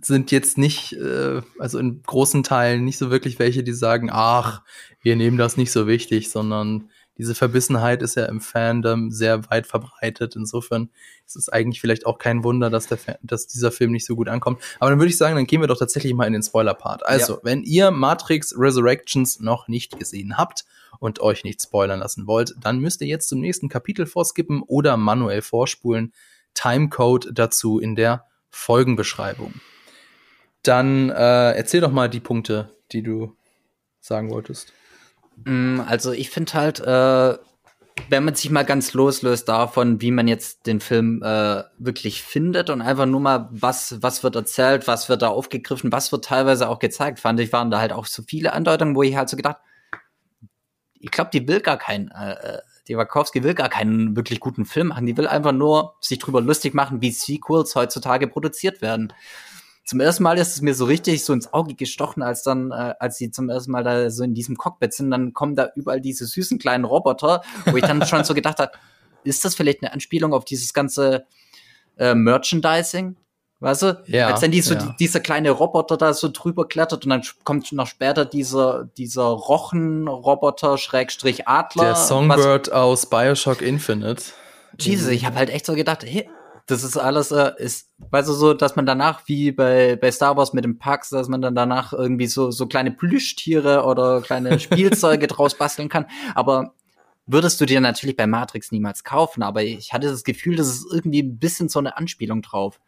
sind jetzt nicht, äh, also in großen Teilen nicht so wirklich welche, die sagen, ach, wir nehmen das nicht so wichtig, sondern diese Verbissenheit ist ja im Fandom sehr weit verbreitet. Insofern ist es eigentlich vielleicht auch kein Wunder, dass, der dass dieser Film nicht so gut ankommt. Aber dann würde ich sagen, dann gehen wir doch tatsächlich mal in den Spoiler-Part. Also, Ja. wenn ihr Matrix Resurrections noch nicht gesehen habt und euch nicht spoilern lassen wollt, dann müsst ihr jetzt zum nächsten Kapitel vorskippen oder manuell vorspulen. Timecode dazu in der Folgenbeschreibung. Dann äh, erzähl doch mal die Punkte, die du sagen wolltest. Mm, Also ich finde halt, äh, wenn man sich mal ganz loslöst davon, wie man jetzt den Film äh, wirklich findet und einfach nur mal, was, was wird erzählt, was wird da aufgegriffen, was wird teilweise auch gezeigt, fand ich, waren da halt auch so viele Andeutungen, wo ich halt so gedacht, ich glaube, die will gar keinen, äh, äh, die Wachowski will gar keinen wirklich guten Film machen, die will einfach nur sich drüber lustig machen, wie Sequels heutzutage produziert werden. Zum ersten Mal ist es mir so richtig so ins Auge gestochen, als dann, äh, als sie zum ersten Mal da so in diesem Cockpit sind, dann kommen da überall diese süßen kleinen Roboter, wo ich dann schon so gedacht habe, ist das vielleicht eine Anspielung auf dieses ganze äh, Merchandising? Weißt du? Ja, Als dann die, so, ja. die, dieser kleine Roboter da so drüber klettert und dann kommt noch später dieser, dieser Rochenroboter, Schrägstrich Adler. Der was- Songbird aus Bioshock Infinite Jesus, ich habe halt echt so gedacht, hey, das ist alles, äh, ist, weißt du, so, dass man danach, wie bei, bei Star Wars mit dem Parks, dass man dann danach irgendwie so, so kleine Plüschtiere oder kleine Spielzeuge draus basteln kann. Aber würdest du dir natürlich bei Matrix niemals kaufen, aber ich hatte das Gefühl, das ist irgendwie ein bisschen so eine Anspielung drauf.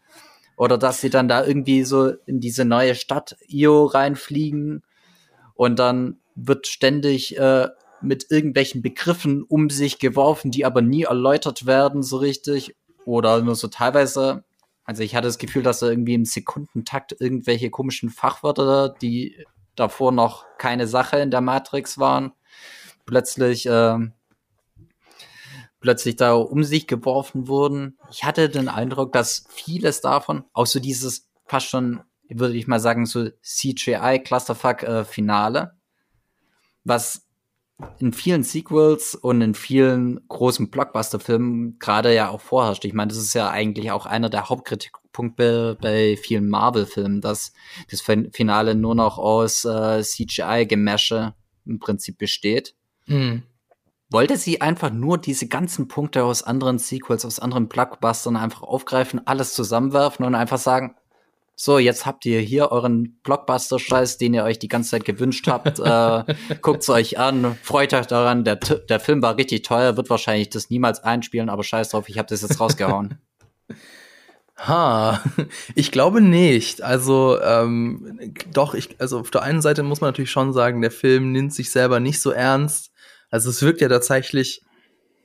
Oder dass sie dann da irgendwie so in diese neue Stadt Io reinfliegen und dann wird ständig äh, mit irgendwelchen Begriffen um sich geworfen, die aber nie erläutert werden so richtig oder nur so teilweise. Also ich hatte das Gefühl, dass da irgendwie im Sekundentakt irgendwelche komischen Fachwörter, die davor noch keine Sache in der Matrix waren, plötzlich äh, plötzlich da um sich geworfen wurden. Ich hatte den Eindruck, dass vieles davon, auch so dieses fast schon, würde ich mal sagen, so CGI Clusterfuck äh, Finale, was in vielen Sequels und in vielen großen Blockbuster-Filmen gerade ja auch vorherrscht. Ich meine, das ist ja eigentlich auch einer der Hauptkritikpunkte bei vielen Marvel-Filmen, dass das Finale nur noch aus äh, CGI-Gemäsche im Prinzip besteht. Mhm. Wollte sie einfach nur diese ganzen Punkte aus anderen Sequels, aus anderen Blockbustern einfach aufgreifen, alles zusammenwerfen und einfach sagen, so, jetzt habt ihr hier euren Blockbuster-Scheiß, den ihr euch die ganze Zeit gewünscht habt. äh, guckt's euch an, freut euch daran. Der, der Film war richtig teuer, wird wahrscheinlich das niemals einspielen, aber scheiß drauf, ich habe das jetzt rausgehauen. Ha, ich glaube nicht. Also ähm, doch, ich, also auf der einen Seite muss man natürlich schon sagen, der Film nimmt sich selber nicht so ernst. Also es wirkt ja tatsächlich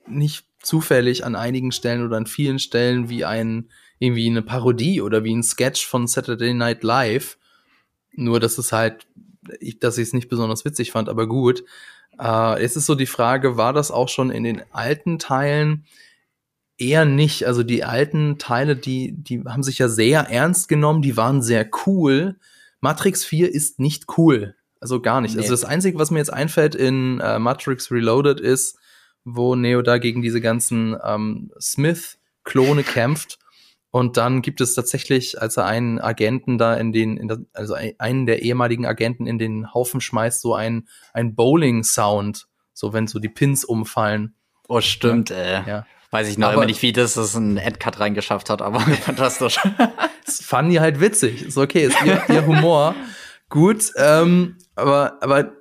nicht zufällig an einigen Stellen oder an vielen Stellen wie ein irgendwie eine Parodie oder wie ein Sketch von Saturday Night Live. Nur, dass es halt, ich, dass ich es nicht besonders witzig fand, aber gut. Äh, es ist so die Frage, war das auch schon in den alten Teilen? Eher nicht. Also die alten Teile, die, die haben sich ja sehr ernst genommen, die waren sehr cool. Matrix 4 ist nicht cool. Also gar nicht. Also nee. Also das Einzige, was mir jetzt einfällt in äh, Matrix Reloaded ist, wo Neo da gegen diese ganzen ähm, Smith-Klone kämpft und dann gibt es tatsächlich, als er einen Agenten da in den, in der, also einen der ehemaligen Agenten in den Haufen schmeißt, so ein, ein Bowling-Sound, so wenn so die Pins umfallen. Oh, stimmt, ja. ey. Ja. Weiß ich noch aber, immer nicht, wie das das ein Endcut reingeschafft hat, aber fantastisch. das fanden die halt witzig. Ist okay, ist ihr, ihr Humor. Gut, ähm, aber, aber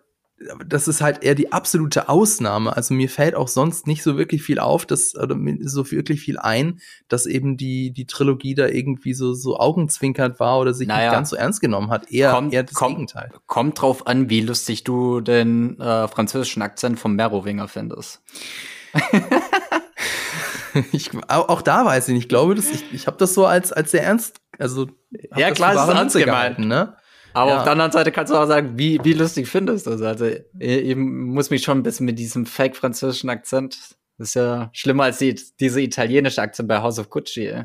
das ist halt eher die absolute Ausnahme. Also mir fällt auch sonst nicht so wirklich viel auf, dass, oder so wirklich viel ein, dass eben die, die Trilogie da irgendwie so, so augenzwinkert war oder sich naja, nicht ganz so ernst genommen hat. Eher, kommt, eher das kommt, Gegenteil. Kommt drauf an, wie lustig du den äh, französischen Akzent vom Merowinger findest. ich, auch, da weiß ich nicht. Ich glaube, dass ich, ich habe das so als, als sehr ernst, also ja klar, ist ernst gemeint, ne? Aber ja. auf der anderen Seite kannst du auch sagen, wie, wie lustig findest du es? Also, ich muss mich schon ein bisschen mit diesem fake-französischen Akzent. Das ist ja schlimmer als die, diese italienische Akzent bei House of Gucci.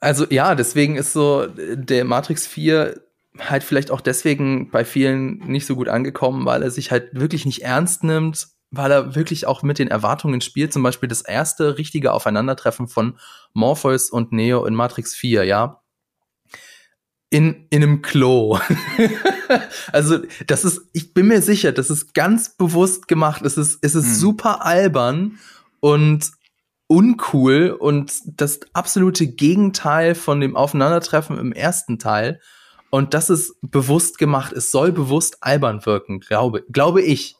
also, ja, deswegen ist so der Matrix 4 halt vielleicht auch deswegen bei vielen nicht so gut angekommen, weil er sich halt wirklich nicht ernst nimmt, weil er wirklich auch mit den Erwartungen spielt. Zum Beispiel das erste richtige Aufeinandertreffen von Morpheus und Neo in Matrix 4, ja in, in einem Klo. also, das ist, ich bin mir sicher, das ist ganz bewusst gemacht. Es ist, es ist hm. super albern und uncool und das absolute Gegenteil von dem Aufeinandertreffen im ersten Teil. Und das ist bewusst gemacht. Es soll bewusst albern wirken, glaube, glaube ich.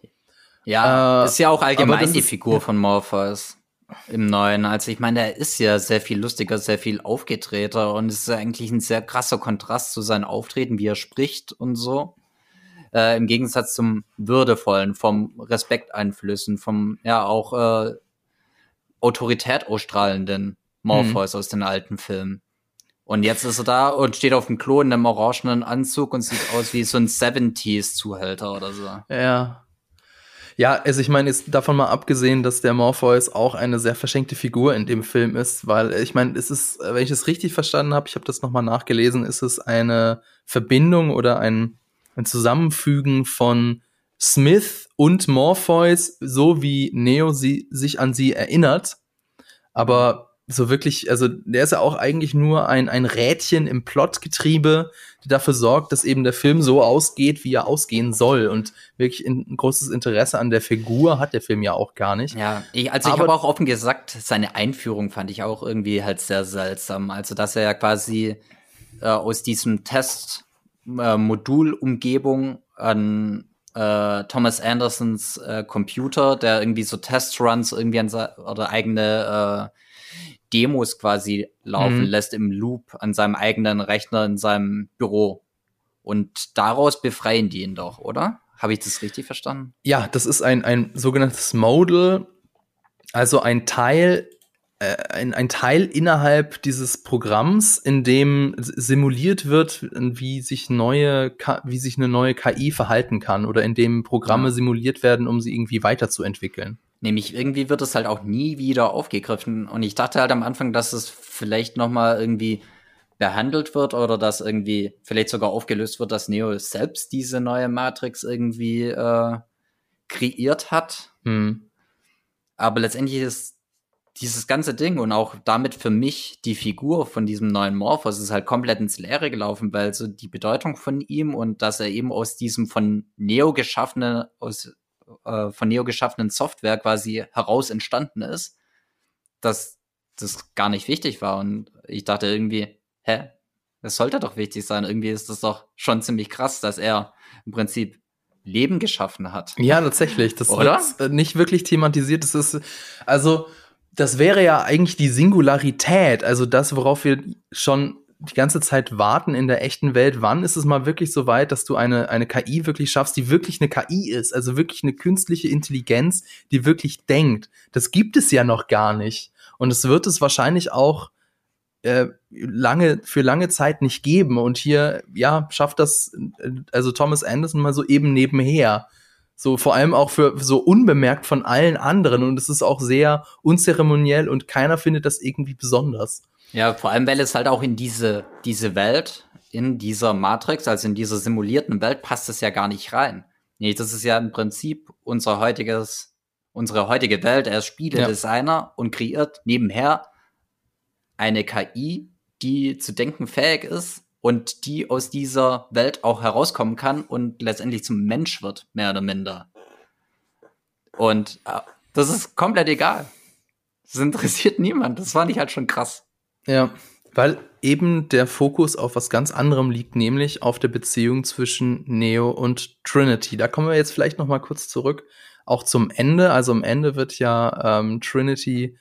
Ja, äh, ist ja auch allgemein die Figur von Morpheus im Neuen. Also ich meine, er ist ja sehr viel lustiger, sehr viel aufgetreter und es ist eigentlich ein sehr krasser Kontrast zu seinem Auftreten, wie er spricht und so. Äh, Im Gegensatz zum würdevollen, vom Respekt einflößen, vom ja auch äh, Autorität ausstrahlenden Morpheus mhm. aus den alten Filmen. Und jetzt ist er da und steht auf dem Klo in einem orangenen Anzug und sieht aus wie so ein 70s-Zuhälter oder so. Ja, ja, also ich meine, ist davon mal abgesehen, dass der Morpheus auch eine sehr verschenkte Figur in dem Film ist, weil ich meine, es ist, wenn ich es richtig verstanden habe, ich habe das nochmal nachgelesen, ist es eine Verbindung oder ein, ein Zusammenfügen von Smith und Morpheus, so wie Neo sie, sich an sie erinnert. Aber so wirklich, also der ist ja auch eigentlich nur ein, ein Rädchen im Plotgetriebe, die dafür sorgt, dass eben der Film so ausgeht, wie er ausgehen soll. Und wirklich ein großes Interesse an der Figur hat der Film ja auch gar nicht. Ja, ich, also ich habe auch offen gesagt, seine Einführung fand ich auch irgendwie halt sehr seltsam. Also, dass er ja quasi äh, aus diesem Test-Modul-Umgebung äh, an äh, Thomas Andersons äh, Computer, der irgendwie so Testruns irgendwie an oder eigene äh, Demos quasi laufen mhm. lässt im Loop an seinem eigenen Rechner in seinem Büro. Und daraus befreien die ihn doch, oder? Habe ich das richtig verstanden? Ja, das ist ein, ein sogenanntes Modal, also ein Teil, äh, ein, ein Teil innerhalb dieses Programms, in dem simuliert wird, wie sich neue, wie sich eine neue KI verhalten kann oder in dem Programme ja. simuliert werden, um sie irgendwie weiterzuentwickeln. Nämlich irgendwie wird es halt auch nie wieder aufgegriffen. Und ich dachte halt am Anfang, dass es vielleicht noch mal irgendwie behandelt wird oder dass irgendwie vielleicht sogar aufgelöst wird, dass Neo selbst diese neue Matrix irgendwie äh, kreiert hat. Hm. Aber letztendlich ist dieses ganze Ding und auch damit für mich die Figur von diesem neuen Morphos ist halt komplett ins Leere gelaufen, weil so die Bedeutung von ihm und dass er eben aus diesem von Neo geschaffenen, aus äh, von Neo geschaffenen Software quasi heraus entstanden ist, dass das gar nicht wichtig war. Und ich dachte irgendwie, hä? Das sollte doch wichtig sein. Irgendwie ist das doch schon ziemlich krass, dass er im Prinzip Leben geschaffen hat. Ja, tatsächlich. Das Oder? wird nicht wirklich thematisiert. Das ist, also, das wäre ja eigentlich die Singularität, also das, worauf wir schon die ganze Zeit warten in der echten Welt, wann ist es mal wirklich so weit, dass du eine, eine KI wirklich schaffst, die wirklich eine KI ist, also wirklich eine künstliche Intelligenz, die wirklich denkt. Das gibt es ja noch gar nicht. Und es wird es wahrscheinlich auch äh, lange, für lange Zeit nicht geben. Und hier, ja, schafft das, also Thomas Anderson mal so eben nebenher. So vor allem auch für so unbemerkt von allen anderen. Und es ist auch sehr unzeremoniell und keiner findet das irgendwie besonders. Ja, vor allem, weil es halt auch in diese, diese Welt, in dieser Matrix, also in dieser simulierten Welt, passt es ja gar nicht rein. Nee, das ist ja im Prinzip unser heutiges, unsere heutige Welt. Er ist Spieledesigner ja. und kreiert nebenher eine KI, die zu denken fähig ist und die aus dieser Welt auch herauskommen kann und letztendlich zum Mensch wird, mehr oder minder. Und äh, das ist komplett egal. Das interessiert niemand. Das fand ich halt schon krass. Ja, weil eben der Fokus auf was ganz anderem liegt, nämlich auf der Beziehung zwischen Neo und Trinity. Da kommen wir jetzt vielleicht noch mal kurz zurück, auch zum Ende. Also am Ende wird ja ähm, Trinity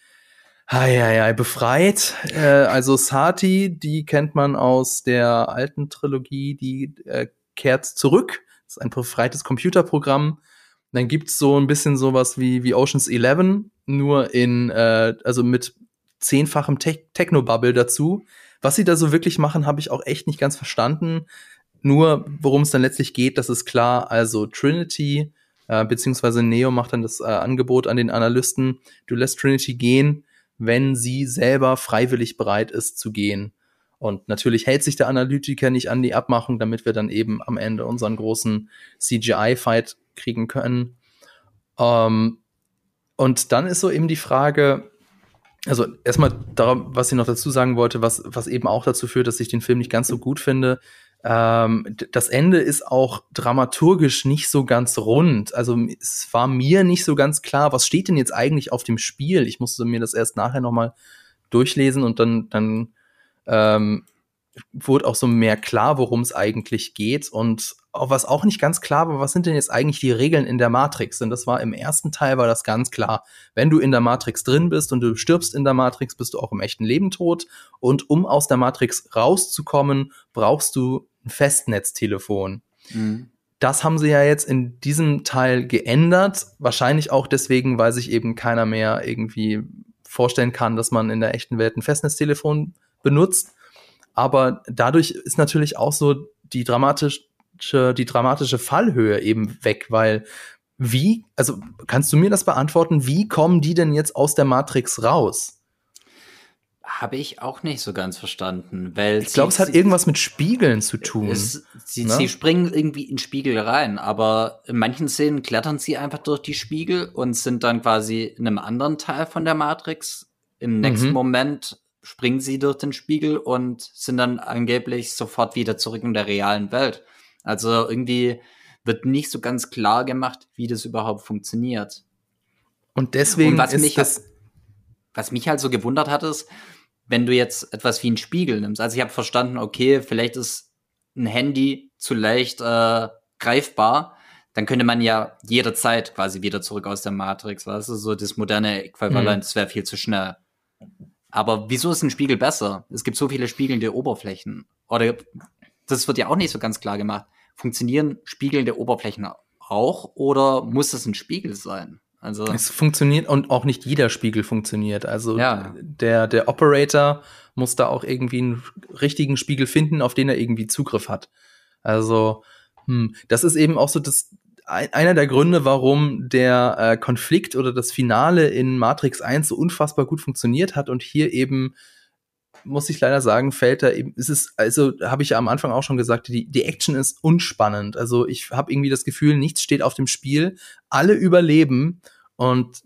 Eieiei, befreit. Äh, also Sati, die kennt man aus der alten Trilogie, die äh, kehrt zurück. Das ist ein befreites Computerprogramm. Dann gibt's so ein bisschen sowas wie, wie Oceans 11, nur in, äh, also mit zehnfachem Te Techno-Bubble dazu. Was sie da so wirklich machen, habe ich auch echt nicht ganz verstanden. Nur, worum es dann letztlich geht, das ist klar. Also Trinity, äh, beziehungsweise Neo macht dann das äh, Angebot an den Analysten, du lässt Trinity gehen, wenn sie selber freiwillig bereit ist zu gehen. Und natürlich hält sich der Analytiker nicht an die Abmachung, damit wir dann eben am Ende unseren großen CGI-Fight kriegen können. Ähm, und dann ist so eben die Frage, also erstmal darum, was ich noch dazu sagen wollte, was, was eben auch dazu führt, dass ich den Film nicht ganz so gut finde. Ähm, das Ende ist auch dramaturgisch nicht so ganz rund. Also es war mir nicht so ganz klar, was steht denn jetzt eigentlich auf dem Spiel? Ich musste mir das erst nachher nochmal durchlesen und dann, dann ähm, wurde auch so mehr klar, worum es eigentlich geht. Und auch was auch nicht ganz klar war, was sind denn jetzt eigentlich die Regeln in der Matrix? Denn das war im ersten Teil war das ganz klar. Wenn du in der Matrix drin bist und du stirbst in der Matrix, bist du auch im echten Leben tot. Und um aus der Matrix rauszukommen, brauchst du ein Festnetztelefon. Mhm. Das haben sie ja jetzt in diesem Teil geändert. Wahrscheinlich auch deswegen, weil sich eben keiner mehr irgendwie vorstellen kann, dass man in der echten Welt ein Festnetztelefon benutzt. Aber dadurch ist natürlich auch so die dramatische, die dramatische Fallhöhe eben weg, weil wie, also kannst du mir das beantworten, wie kommen die denn jetzt aus der Matrix raus? Habe ich auch nicht so ganz verstanden, weil ich glaube, es hat irgendwas mit Spiegeln zu tun. Es, sie, ne? sie, springen irgendwie in Spiegel rein, aber in manchen Szenen klettern sie einfach durch die Spiegel und sind dann quasi in einem anderen Teil von der Matrix im nächsten mhm. Moment springen sie durch den Spiegel und sind dann angeblich sofort wieder zurück in der realen Welt. Also irgendwie wird nicht so ganz klar gemacht, wie das überhaupt funktioniert. Und deswegen und was ist mich das was mich halt so gewundert hat, ist, wenn du jetzt etwas wie einen Spiegel nimmst. Also ich habe verstanden, okay, vielleicht ist ein Handy zu leicht äh, greifbar, dann könnte man ja jederzeit quasi wieder zurück aus der Matrix, weißt du, so das moderne Äquivalent, mhm. wäre viel zu schnell. Aber wieso ist ein Spiegel besser? Es gibt so viele spiegelnde Oberflächen. Oder das wird ja auch nicht so ganz klar gemacht. Funktionieren spiegelnde Oberflächen auch oder muss es ein Spiegel sein? Also es funktioniert und auch nicht jeder Spiegel funktioniert. Also ja. der der Operator muss da auch irgendwie einen richtigen Spiegel finden, auf den er irgendwie Zugriff hat. Also hm, das ist eben auch so das einer der Gründe, warum der äh, Konflikt oder das Finale in Matrix 1 so unfassbar gut funktioniert hat und hier eben muss ich leider sagen, fällt da eben, ist es, also habe ich ja am Anfang auch schon gesagt, die, die Action ist unspannend. Also ich habe irgendwie das Gefühl, nichts steht auf dem Spiel, alle überleben und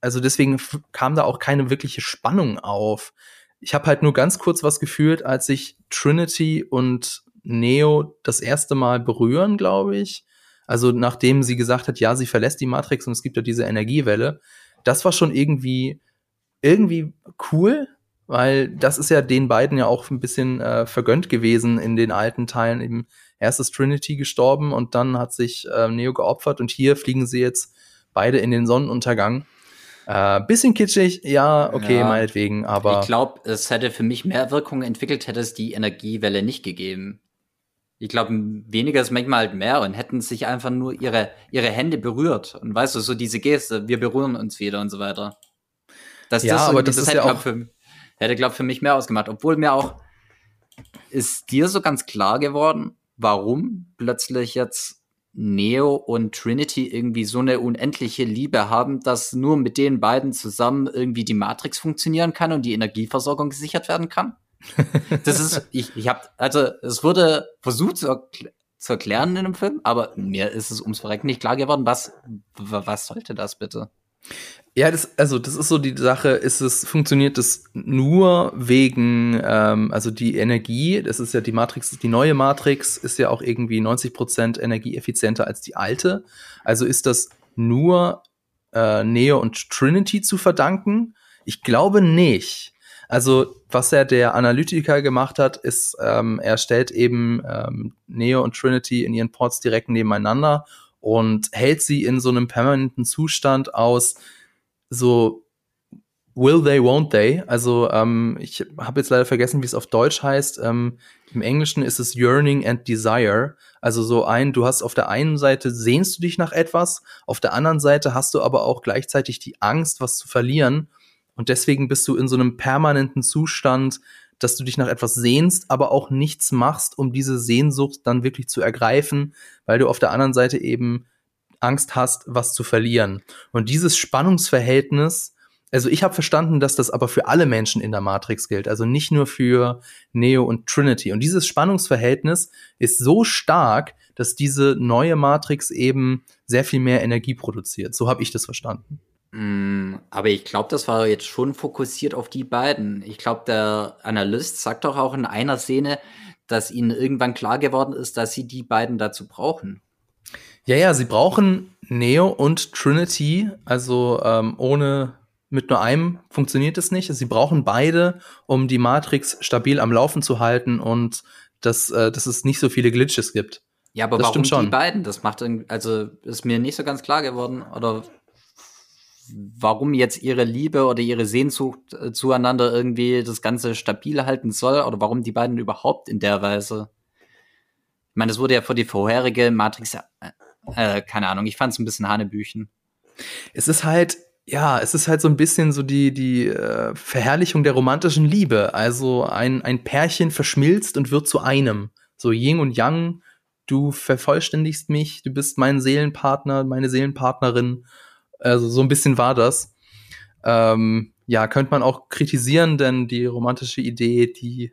also deswegen kam da auch keine wirkliche Spannung auf. Ich habe halt nur ganz kurz was gefühlt, als sich Trinity und Neo das erste Mal berühren, glaube ich. Also nachdem sie gesagt hat, ja, sie verlässt die Matrix und es gibt ja diese Energiewelle. Das war schon irgendwie irgendwie cool, weil das ist ja den beiden ja auch ein bisschen äh, vergönnt gewesen in den alten Teilen. Eben erst ist Trinity gestorben und dann hat sich äh, Neo geopfert und hier fliegen sie jetzt beide in den Sonnenuntergang. Äh, bisschen kitschig, ja, okay, ja, meinetwegen, aber. Ich glaube, es hätte für mich mehr Wirkung entwickelt, hätte es die Energiewelle nicht gegeben. Ich glaube, weniger ist manchmal halt mehr und hätten sich einfach nur ihre, ihre Hände berührt. Und weißt du, so diese Geste, wir berühren uns wieder und so weiter. Das, ja, das aber das, das ist ja auch, für, Hätte, glaube für mich mehr ausgemacht. Obwohl mir auch, ist dir so ganz klar geworden, warum plötzlich jetzt Neo und Trinity irgendwie so eine unendliche Liebe haben, dass nur mit den beiden zusammen irgendwie die Matrix funktionieren kann und die Energieversorgung gesichert werden kann? Das ist, ich, ich habe, also es wurde versucht zu, erkl zu erklären in einem Film, aber mir ist es ums Verrecken nicht klar geworden, was, was sollte das bitte? Ja, das, also das ist so die Sache, ist es, funktioniert das nur wegen, ähm, also die Energie, das ist ja die Matrix, die neue Matrix ist ja auch irgendwie 90 Prozent energieeffizienter als die alte. Also ist das nur äh, Neo und Trinity zu verdanken? Ich glaube nicht. Also was ja der Analytiker gemacht hat, ist, ähm, er stellt eben ähm, Neo und Trinity in ihren Ports direkt nebeneinander und hält sie in so einem permanenten Zustand aus, so Will they, won't they? Also ähm, ich habe jetzt leider vergessen, wie es auf Deutsch heißt. Ähm, Im Englischen ist es Yearning and Desire. Also so ein, du hast auf der einen Seite sehnst du dich nach etwas, auf der anderen Seite hast du aber auch gleichzeitig die Angst, was zu verlieren. Und deswegen bist du in so einem permanenten Zustand, dass du dich nach etwas sehnst, aber auch nichts machst, um diese Sehnsucht dann wirklich zu ergreifen, weil du auf der anderen Seite eben Angst hast, was zu verlieren. Und dieses Spannungsverhältnis, also ich habe verstanden, dass das aber für alle Menschen in der Matrix gilt, also nicht nur für Neo und Trinity. Und dieses Spannungsverhältnis ist so stark, dass diese neue Matrix eben sehr viel mehr Energie produziert. So habe ich das verstanden. Mm, aber ich glaube, das war jetzt schon fokussiert auf die beiden. Ich glaube, der Analyst sagt doch auch in einer Szene, dass ihnen irgendwann klar geworden ist, dass sie die beiden dazu brauchen. Ja, ja, sie brauchen Neo und Trinity, also ähm, ohne mit nur einem funktioniert es nicht. Sie brauchen beide, um die Matrix stabil am Laufen zu halten und dass, äh, dass es nicht so viele Glitches gibt. Ja, aber das warum die beiden? Das macht also ist mir nicht so ganz klar geworden. Oder warum jetzt ihre Liebe oder ihre Sehnsucht äh, zueinander irgendwie das Ganze stabil halten soll oder warum die beiden überhaupt in der Weise. Ich meine, das wurde ja für die vorherige Matrix äh, äh, keine Ahnung, ich fand es ein bisschen Hanebüchen. Es ist halt, ja, es ist halt so ein bisschen so die, die äh, Verherrlichung der romantischen Liebe. Also ein, ein Pärchen verschmilzt und wird zu einem. So Yin und Yang, du vervollständigst mich, du bist mein Seelenpartner, meine Seelenpartnerin. Also so ein bisschen war das. Ähm, ja, könnte man auch kritisieren, denn die romantische Idee, die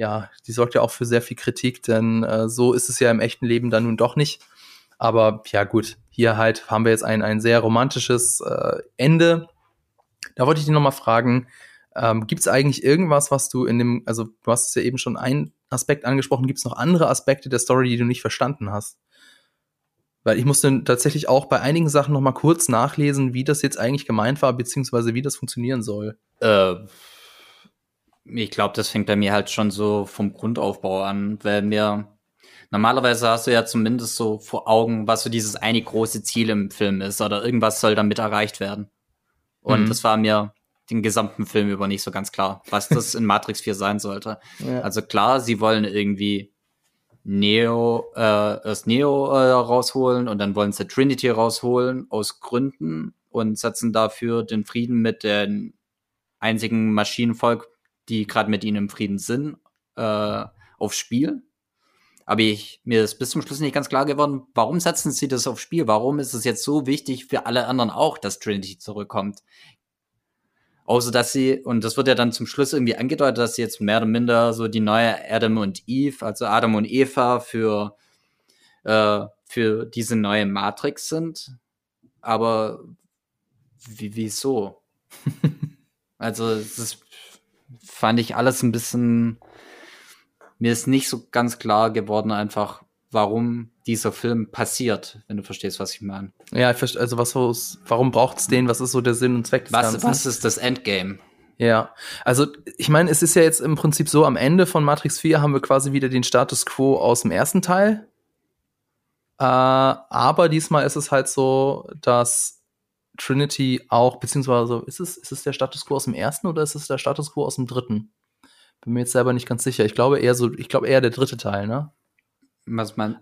ja, die sorgt ja auch für sehr viel Kritik, denn äh, so ist es ja im echten Leben dann nun doch nicht. Aber ja gut, hier halt haben wir jetzt ein, ein sehr romantisches äh, Ende. Da wollte ich dich nochmal fragen, ähm, gibt es eigentlich irgendwas, was du in dem, also du hast es ja eben schon einen Aspekt angesprochen, gibt es noch andere Aspekte der Story, die du nicht verstanden hast? Weil ich musste tatsächlich auch bei einigen Sachen noch mal kurz nachlesen, wie das jetzt eigentlich gemeint war, beziehungsweise wie das funktionieren soll. Äh, ich glaube, das fängt bei mir halt schon so vom Grundaufbau an, weil mir normalerweise hast du ja zumindest so vor Augen, was so dieses eine große Ziel im Film ist oder irgendwas soll damit erreicht werden. Und mhm. das war mir den gesamten Film über nicht so ganz klar, was das in Matrix 4 sein sollte. Ja. Also klar, sie wollen irgendwie Neo, äh, erst Neo äh, rausholen und dann wollen sie Trinity rausholen aus Gründen und setzen dafür den Frieden mit den einzigen Maschinenvolk, die gerade mit ihnen im Frieden sind, äh, aufs Spiel. Aber ich, mir ist bis zum Schluss nicht ganz klar geworden, warum setzen sie das aufs Spiel? Warum ist es jetzt so wichtig für alle anderen auch, dass Trinity zurückkommt? Außer dass sie, und das wird ja dann zum Schluss irgendwie angedeutet, dass sie jetzt mehr oder minder so die neue Adam und Eve, also Adam und Eva für, äh, für diese neue Matrix sind. Aber wie, wieso? also, das fand ich alles ein bisschen, mir ist nicht so ganz klar geworden, einfach, warum dieser Film passiert, wenn du verstehst, was ich meine. Ja, ich verstehe, also was, warum braucht's den? Was ist so der Sinn und Zweck des was, Ganzen? Was ist das Endgame? Ja, also ich meine, es ist ja jetzt im Prinzip so, am Ende von Matrix 4 haben wir quasi wieder den Status quo aus dem ersten Teil. Äh, aber diesmal ist es halt so, dass Trinity auch, beziehungsweise ist es, ist es der Status quo aus dem ersten oder ist es der Status quo aus dem dritten? Bin mir jetzt selber nicht ganz sicher. Ich glaube eher so, ich glaube eher der dritte Teil, ne? Was man.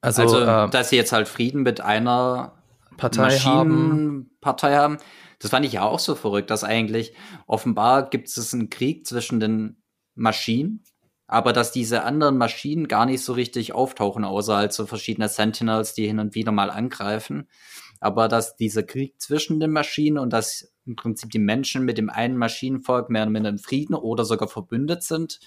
Also, also äh, dass sie jetzt halt Frieden mit einer Partei haben. Partei haben. Das fand ich ja auch so verrückt, dass eigentlich offenbar gibt es einen Krieg zwischen den Maschinen, aber dass diese anderen Maschinen gar nicht so richtig auftauchen, außer halt so verschiedene Sentinels, die hin und wieder mal angreifen. Aber dass dieser Krieg zwischen den Maschinen und dass im Prinzip die Menschen mit dem einen Maschinenvolk mehr oder minder in Frieden oder sogar verbündet sind,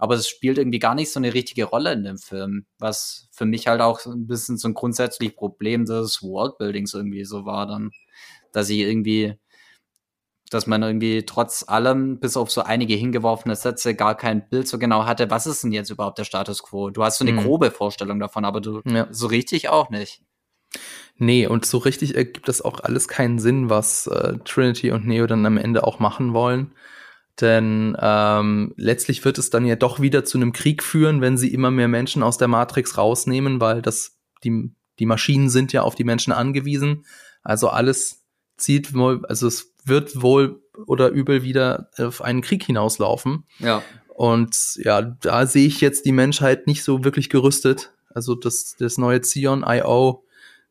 aber es spielt irgendwie gar nicht so eine richtige Rolle in dem Film, was für mich halt auch ein bisschen so ein grundsätzliches Problem des Worldbuildings irgendwie so war dann, dass ich irgendwie, dass man irgendwie trotz allem, bis auf so einige hingeworfene Sätze, gar kein Bild so genau hatte, was ist denn jetzt überhaupt der Status quo? Du hast so eine mhm. grobe Vorstellung davon, aber du ja. so richtig auch nicht. Nee, und so richtig ergibt das auch alles keinen Sinn, was äh, Trinity und Neo dann am Ende auch machen wollen. Denn ähm, letztlich wird es dann ja doch wieder zu einem Krieg führen, wenn sie immer mehr Menschen aus der Matrix rausnehmen, weil das die, die Maschinen sind ja auf die Menschen angewiesen. Also alles zieht wohl, also es wird wohl oder übel wieder auf einen Krieg hinauslaufen. Ja. Und ja, da sehe ich jetzt die Menschheit nicht so wirklich gerüstet. Also das, das neue Zion IO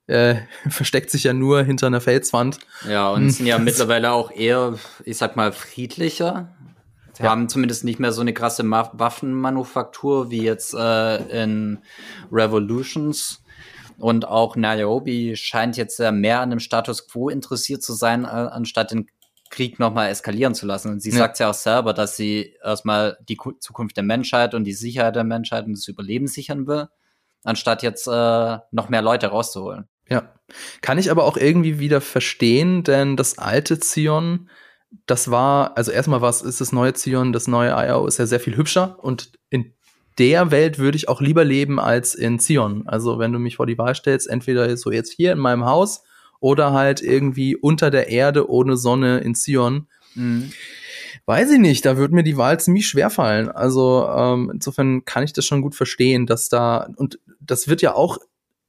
äh, versteckt sich ja nur hinter einer Felswand. Ja, und sind ja mittlerweile auch eher, ich sag mal, friedlicher. Sie ja. haben zumindest nicht mehr so eine krasse Ma Waffenmanufaktur wie jetzt äh, in Revolutions. Und auch Niobe scheint jetzt ja mehr an dem Status quo interessiert zu sein, äh, anstatt den Krieg nochmal eskalieren zu lassen. Und sie ja. sagt ja auch selber, dass sie erstmal die Zukunft der Menschheit und die Sicherheit der Menschheit und das Überleben sichern will, anstatt jetzt äh, noch mehr Leute rauszuholen. Ja. Kann ich aber auch irgendwie wieder verstehen, denn das alte Zion, das war, also erstmal was ist das neue Zion, das neue IO ist ja sehr viel hübscher und in der Welt würde ich auch lieber leben als in Zion. Also wenn du mich vor die Wahl stellst, entweder so jetzt hier in meinem Haus oder halt irgendwie unter der Erde ohne Sonne in Zion. Mhm. Weiß ich nicht, da würde mir die Wahl ziemlich schwer fallen. Also ähm, insofern kann ich das schon gut verstehen, dass da, und das wird ja auch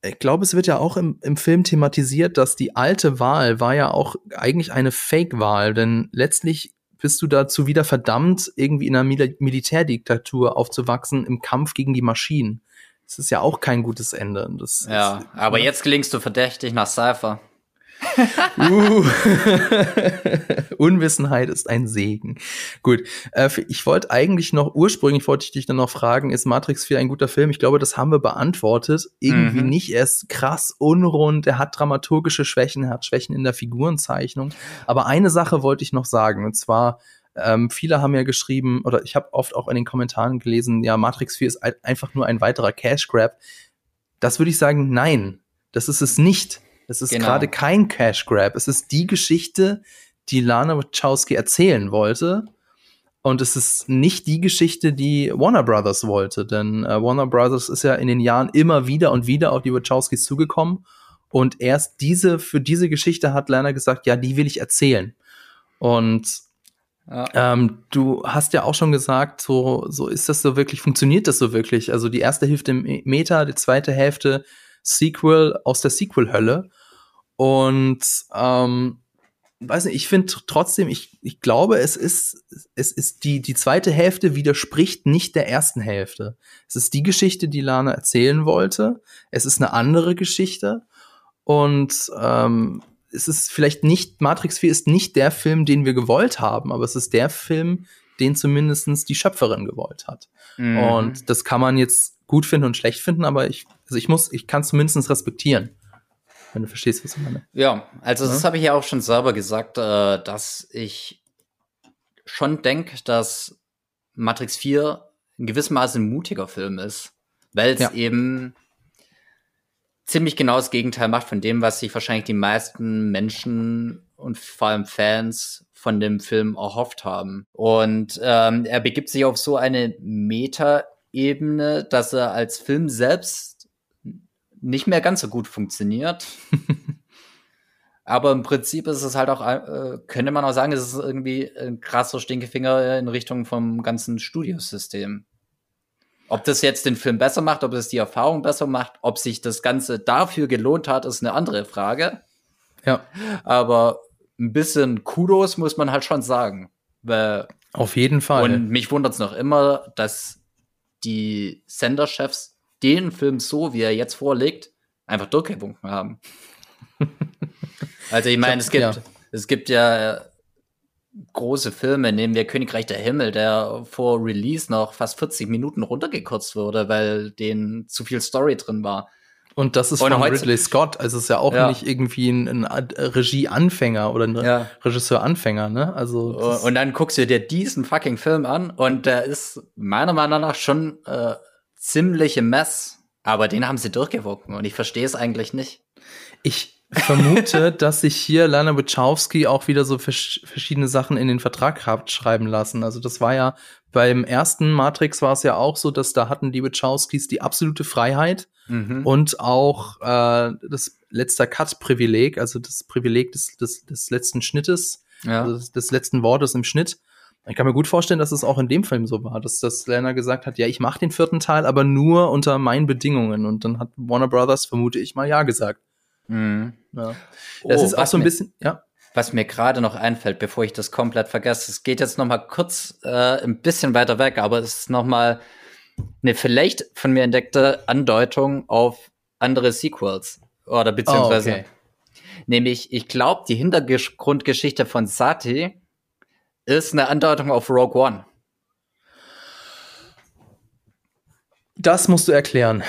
ich glaube, es wird ja auch im, im Film thematisiert, dass die alte Wahl war ja auch eigentlich eine Fake-Wahl, denn letztlich bist du dazu wieder verdammt, irgendwie in einer Mil Militärdiktatur aufzuwachsen im Kampf gegen die Maschinen. Das ist ja auch kein gutes Ende. Das ja, ist, aber ne? jetzt klingst du verdächtig nach Cypher uh. Unwissenheit ist ein Segen. Gut, äh, ich wollte eigentlich noch, ursprünglich wollte ich dich dann noch fragen, ist Matrix 4 ein guter Film? Ich glaube, das haben wir beantwortet. Irgendwie mhm. nicht. Er ist krass unrund, er hat dramaturgische Schwächen, er hat Schwächen in der Figurenzeichnung. Aber eine Sache wollte ich noch sagen, und zwar, ähm, viele haben ja geschrieben, oder ich habe oft auch in den Kommentaren gelesen, ja, Matrix 4 ist einfach nur ein weiterer Cash Grab. Das würde ich sagen, nein, das ist es nicht. Es ist genau. gerade kein Cash Grab. Es ist die Geschichte, die Lana Wachowski erzählen wollte. Und es ist nicht die Geschichte, die Warner Brothers wollte, denn äh, Warner Brothers ist ja in den Jahren immer wieder und wieder auf die Wachowskis zugekommen. Und erst diese, für diese Geschichte hat Lana gesagt, ja, die will ich erzählen. Und ja. ähm, du hast ja auch schon gesagt, so, so ist das so wirklich, funktioniert das so wirklich? Also die erste Hälfte Meta, die zweite Hälfte Sequel aus der Sequel-Hölle. Und ähm, weiß nicht, ich finde trotzdem, ich, ich glaube, es ist, es ist die, die zweite Hälfte widerspricht nicht der ersten Hälfte. Es ist die Geschichte, die Lana erzählen wollte. Es ist eine andere Geschichte. Und ähm, es ist vielleicht nicht, Matrix 4 ist nicht der Film, den wir gewollt haben, aber es ist der Film, den zumindestens die Schöpferin gewollt hat. Mhm. Und das kann man jetzt gut finden und schlecht finden, aber ich, also ich muss, ich kann es zumindest respektieren wenn du verstehst, was ich meine. Ja, also das habe ich ja auch schon selber gesagt, äh, dass ich schon denke, dass Matrix 4 in gewissem Maße ein mutiger Film ist, weil es ja. eben ziemlich genau das Gegenteil macht von dem, was sich wahrscheinlich die meisten Menschen und vor allem Fans von dem Film erhofft haben. Und ähm, er begibt sich auf so eine Meta-Ebene, dass er als Film selbst nicht mehr ganz so gut funktioniert. Aber im Prinzip ist es halt auch, äh, könnte man auch sagen, es ist irgendwie ein krasser Stinkefinger in Richtung vom ganzen Studiosystem. Ob das jetzt den Film besser macht, ob es die Erfahrung besser macht, ob sich das Ganze dafür gelohnt hat, ist eine andere Frage. Ja. Aber ein bisschen Kudos muss man halt schon sagen. Auf jeden Fall. Und mich wundert es noch immer, dass die Senderchefs den Film so, wie er jetzt vorliegt, einfach durchgewunken haben. also ich meine, es gibt, ja. es gibt ja große Filme, nehmen wir Königreich der Himmel, der vor Release noch fast 40 Minuten runtergekürzt wurde, weil den zu viel Story drin war. Und das ist und von Ridley Scott, also es ist ja auch ja. nicht irgendwie ein, ein Regieanfänger oder ein ja. Regisseuranfänger, ne? Also und dann guckst du dir diesen fucking Film an und der ist meiner Meinung nach schon äh, ziemliche Mess, aber den haben sie durchgewunken und ich verstehe es eigentlich nicht. Ich vermute, dass sich hier Lana Wachowski auch wieder so vers verschiedene Sachen in den Vertrag hat schreiben lassen. Also das war ja beim ersten Matrix war es ja auch so, dass da hatten die Wachowskis die absolute Freiheit mhm. und auch äh, das letzter Cut-Privileg, also das Privileg des, des, des letzten Schnittes, ja. also des, des letzten Wortes im Schnitt. Ich kann mir gut vorstellen, dass es auch in dem Film so war, dass, dass Lana gesagt hat, ja, ich mache den vierten Teil, aber nur unter meinen Bedingungen. Und dann hat Warner Brothers, vermute ich mal, ja gesagt. Mhm. Ja. Das oh, ist auch so ein bisschen, ja. Was mir gerade noch einfällt, bevor ich das komplett vergesse, es geht jetzt noch mal kurz äh, ein bisschen weiter weg, aber es ist noch mal eine vielleicht von mir entdeckte Andeutung auf andere Sequels oder beziehungsweise, oh, okay. nämlich ich glaube die Hintergrundgeschichte von Sati ist eine Andeutung auf Rogue One. Das musst du erklären.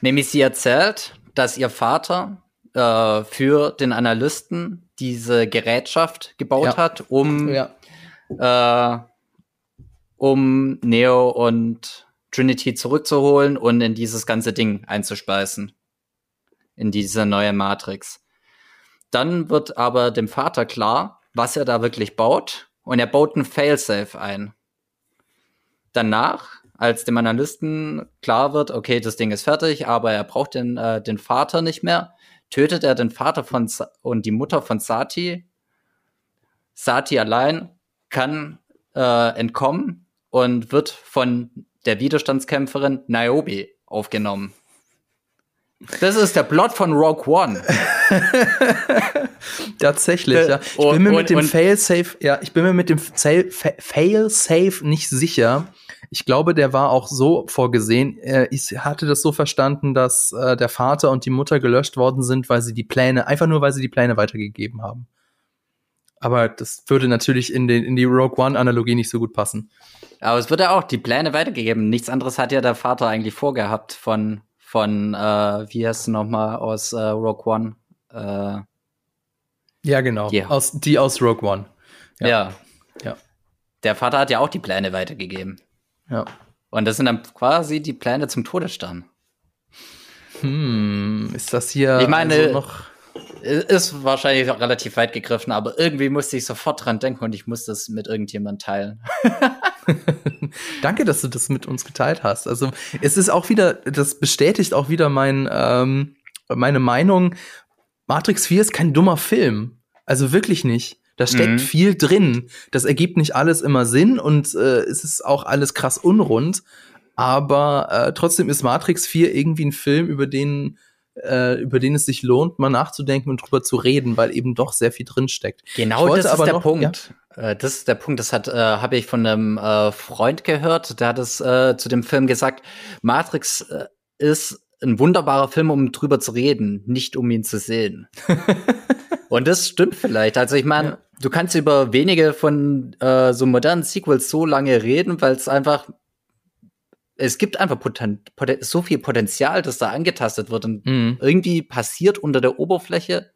Nämlich sie erzählt, dass ihr Vater äh, für den Analysten diese Gerätschaft gebaut ja. hat, um, ja. äh, um Neo und Trinity zurückzuholen und in dieses ganze Ding einzuspeisen. In diese neue Matrix. Dann wird aber dem Vater klar, was er da wirklich baut und er baut ein Failsafe ein. Danach, als dem Analysten klar wird, okay, das Ding ist fertig, aber er braucht den, äh, den Vater nicht mehr, tötet er den Vater von Sa und die Mutter von Sati. Sati allein kann äh, entkommen und wird von der Widerstandskämpferin Niobe aufgenommen. Das ist der Plot von Rogue One. Tatsächlich, ja. Ich bin mir und, mit dem Failsafe, ja, ich bin mir mit dem Failsafe nicht sicher. Ich glaube, der war auch so vorgesehen. Äh, ich hatte das so verstanden, dass äh, der Vater und die Mutter gelöscht worden sind, weil sie die Pläne, einfach nur weil sie die Pläne weitergegeben haben. Aber das würde natürlich in, den, in die Rogue One-Analogie nicht so gut passen. Aber es wird ja auch die Pläne weitergegeben. Nichts anderes hat ja der Vater eigentlich vorgehabt von von, äh, wie heißt es nochmal, aus äh, Rogue One? Äh, ja, genau. Yeah. Aus, die aus Rogue One. Ja. ja. ja. Der Vater hat ja auch die Pläne weitergegeben. Ja. Und das sind dann quasi die Pläne zum Todesstern. Hm, ist das hier ich meine, also noch Ist wahrscheinlich auch relativ weit gegriffen, aber irgendwie musste ich sofort dran denken und ich musste es mit irgendjemand teilen. Danke, dass du das mit uns geteilt hast. Also es ist auch wieder, das bestätigt auch wieder mein, ähm, meine Meinung. Matrix 4 ist kein dummer Film. Also wirklich nicht. Da steckt mhm. viel drin. Das ergibt nicht alles immer Sinn und äh, es ist auch alles krass unrund. Aber äh, trotzdem ist Matrix 4 irgendwie ein Film, über den äh, über den es sich lohnt, mal nachzudenken und drüber zu reden, weil eben doch sehr viel drinsteckt. Genau, das ist der noch, Punkt. Ja? Äh, das ist der Punkt. Das hat äh, habe ich von einem äh, Freund gehört. Der hat es äh, zu dem Film gesagt. Matrix äh, ist ein wunderbarer Film, um drüber zu reden, nicht um ihn zu sehen. und das stimmt vielleicht. Also ich meine, ja. du kannst über wenige von äh, so modernen Sequels so lange reden, weil es einfach es gibt einfach Poten Poten so viel Potenzial, das da angetastet wird. Und mhm. irgendwie passiert unter der Oberfläche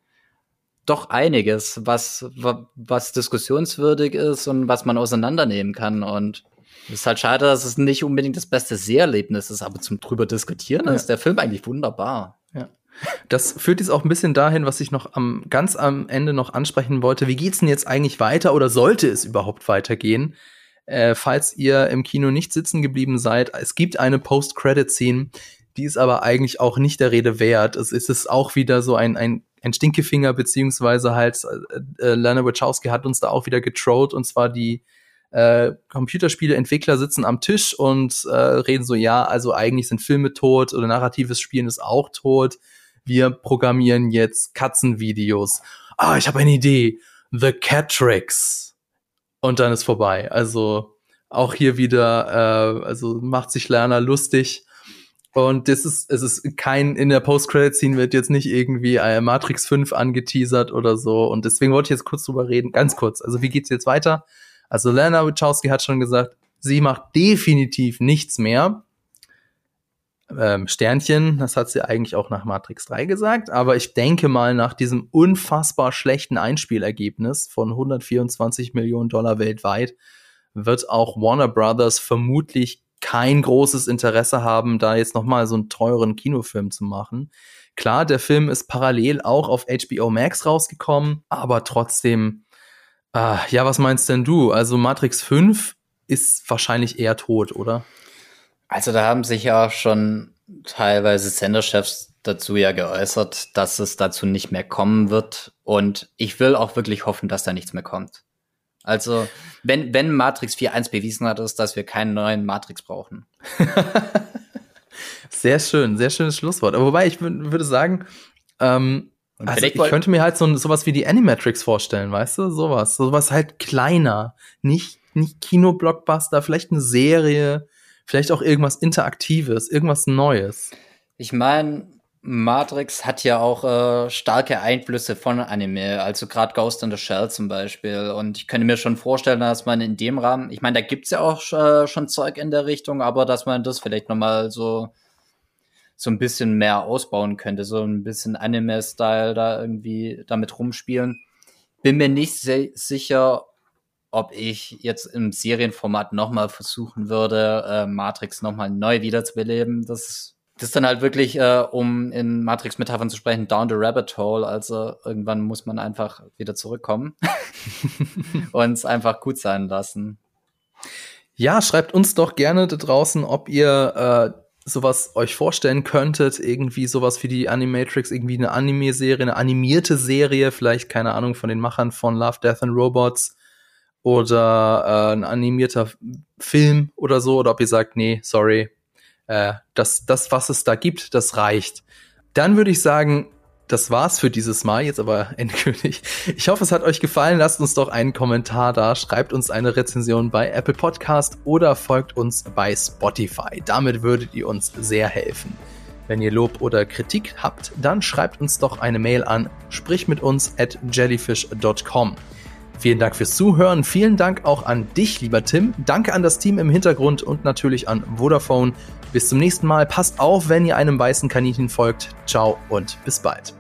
doch einiges, was, was diskussionswürdig ist und was man auseinandernehmen kann. Und es ist halt schade, dass es nicht unbedingt das beste Seherlebnis ist, aber zum drüber diskutieren ja. ist der Film eigentlich wunderbar. Ja. Das führt jetzt auch ein bisschen dahin, was ich noch am, ganz am Ende noch ansprechen wollte. Wie geht's denn jetzt eigentlich weiter oder sollte es überhaupt weitergehen? Äh, falls ihr im Kino nicht sitzen geblieben seid, es gibt eine Post-Credit-Scene, die ist aber eigentlich auch nicht der Rede wert. Es ist es auch wieder so ein, ein, ein Stinkefinger, beziehungsweise halt äh, äh, Lana Wachowski hat uns da auch wieder getrollt und zwar die äh, Computerspiele-Entwickler sitzen am Tisch und äh, reden so, ja, also eigentlich sind Filme tot oder narratives Spielen ist auch tot. Wir programmieren jetzt Katzenvideos. Ah, ich habe eine Idee. The Cat Tricks und dann ist vorbei. Also auch hier wieder, äh, also macht sich Lerner lustig. Und das ist, es ist kein, in der Post-Credit-Scene wird jetzt nicht irgendwie äh, Matrix 5 angeteasert oder so. Und deswegen wollte ich jetzt kurz drüber reden, ganz kurz. Also wie geht's jetzt weiter? Also Lerner Wachowski hat schon gesagt, sie macht definitiv nichts mehr ähm, Sternchen, das hat sie eigentlich auch nach Matrix 3 gesagt, aber ich denke mal nach diesem unfassbar schlechten Einspielergebnis von 124 Millionen Dollar weltweit wird auch Warner Brothers vermutlich kein großes Interesse haben, da jetzt noch mal so einen teuren Kinofilm zu machen. Klar, der Film ist parallel auch auf HBO Max rausgekommen, aber trotzdem, äh, ja, was meinst denn du? Also Matrix 5 ist wahrscheinlich eher tot, oder? Also da haben sich ja schon teilweise Senderchefs dazu ja geäußert, dass es dazu nicht mehr kommen wird. Und ich will auch wirklich hoffen, dass da nichts mehr kommt. Also, wenn, wenn Matrix 4.1 bewiesen hat, ist, dass wir keinen neuen Matrix brauchen. sehr schön, sehr schönes Schlusswort. Aber wobei, ich würde sagen, ähm, also ich könnte mir halt so sowas wie die Animatrix vorstellen, weißt du? Sowas. Sowas halt kleiner. Nicht, nicht Kinoblockbuster, vielleicht eine Serie, Vielleicht auch irgendwas Interaktives, irgendwas Neues. Ich meine, Matrix hat ja auch äh, starke Einflüsse von Anime, also gerade Ghost in the Shell zum Beispiel. Und ich könnte mir schon vorstellen, dass man in dem Rahmen, ich meine, da gibt's ja auch äh, schon Zeug in der Richtung, aber dass man das vielleicht nochmal so so ein bisschen mehr ausbauen könnte, so ein bisschen Anime-Style da irgendwie damit rumspielen. Bin mir nicht sicher, ob ich jetzt im Serienformat nochmal versuchen würde, äh, Matrix nochmal neu wiederzubeleben. Das, das ist dann halt wirklich, äh, um in Matrix-Metaphern zu sprechen, down the rabbit hole. Also irgendwann muss man einfach wieder zurückkommen und es einfach gut sein lassen. Ja, schreibt uns doch gerne da draußen, ob ihr äh, sowas euch vorstellen könntet, irgendwie sowas wie die Animatrix, irgendwie eine Anime-Serie, eine animierte Serie, vielleicht, keine Ahnung, von den Machern von Love, Death and Robots oder äh, ein animierter Film oder so, oder ob ihr sagt, nee, sorry, äh, das, das, was es da gibt, das reicht. Dann würde ich sagen, das war's für dieses Mal, jetzt aber endgültig. Ich hoffe, es hat euch gefallen. Lasst uns doch einen Kommentar da, schreibt uns eine Rezension bei Apple Podcast oder folgt uns bei Spotify. Damit würdet ihr uns sehr helfen. Wenn ihr Lob oder Kritik habt, dann schreibt uns doch eine Mail an sprich mit uns at jellyfish.com. Vielen Dank fürs Zuhören. Vielen Dank auch an dich, lieber Tim. Danke an das Team im Hintergrund und natürlich an Vodafone. Bis zum nächsten Mal. Passt auf, wenn ihr einem weißen Kaninchen folgt. Ciao und bis bald.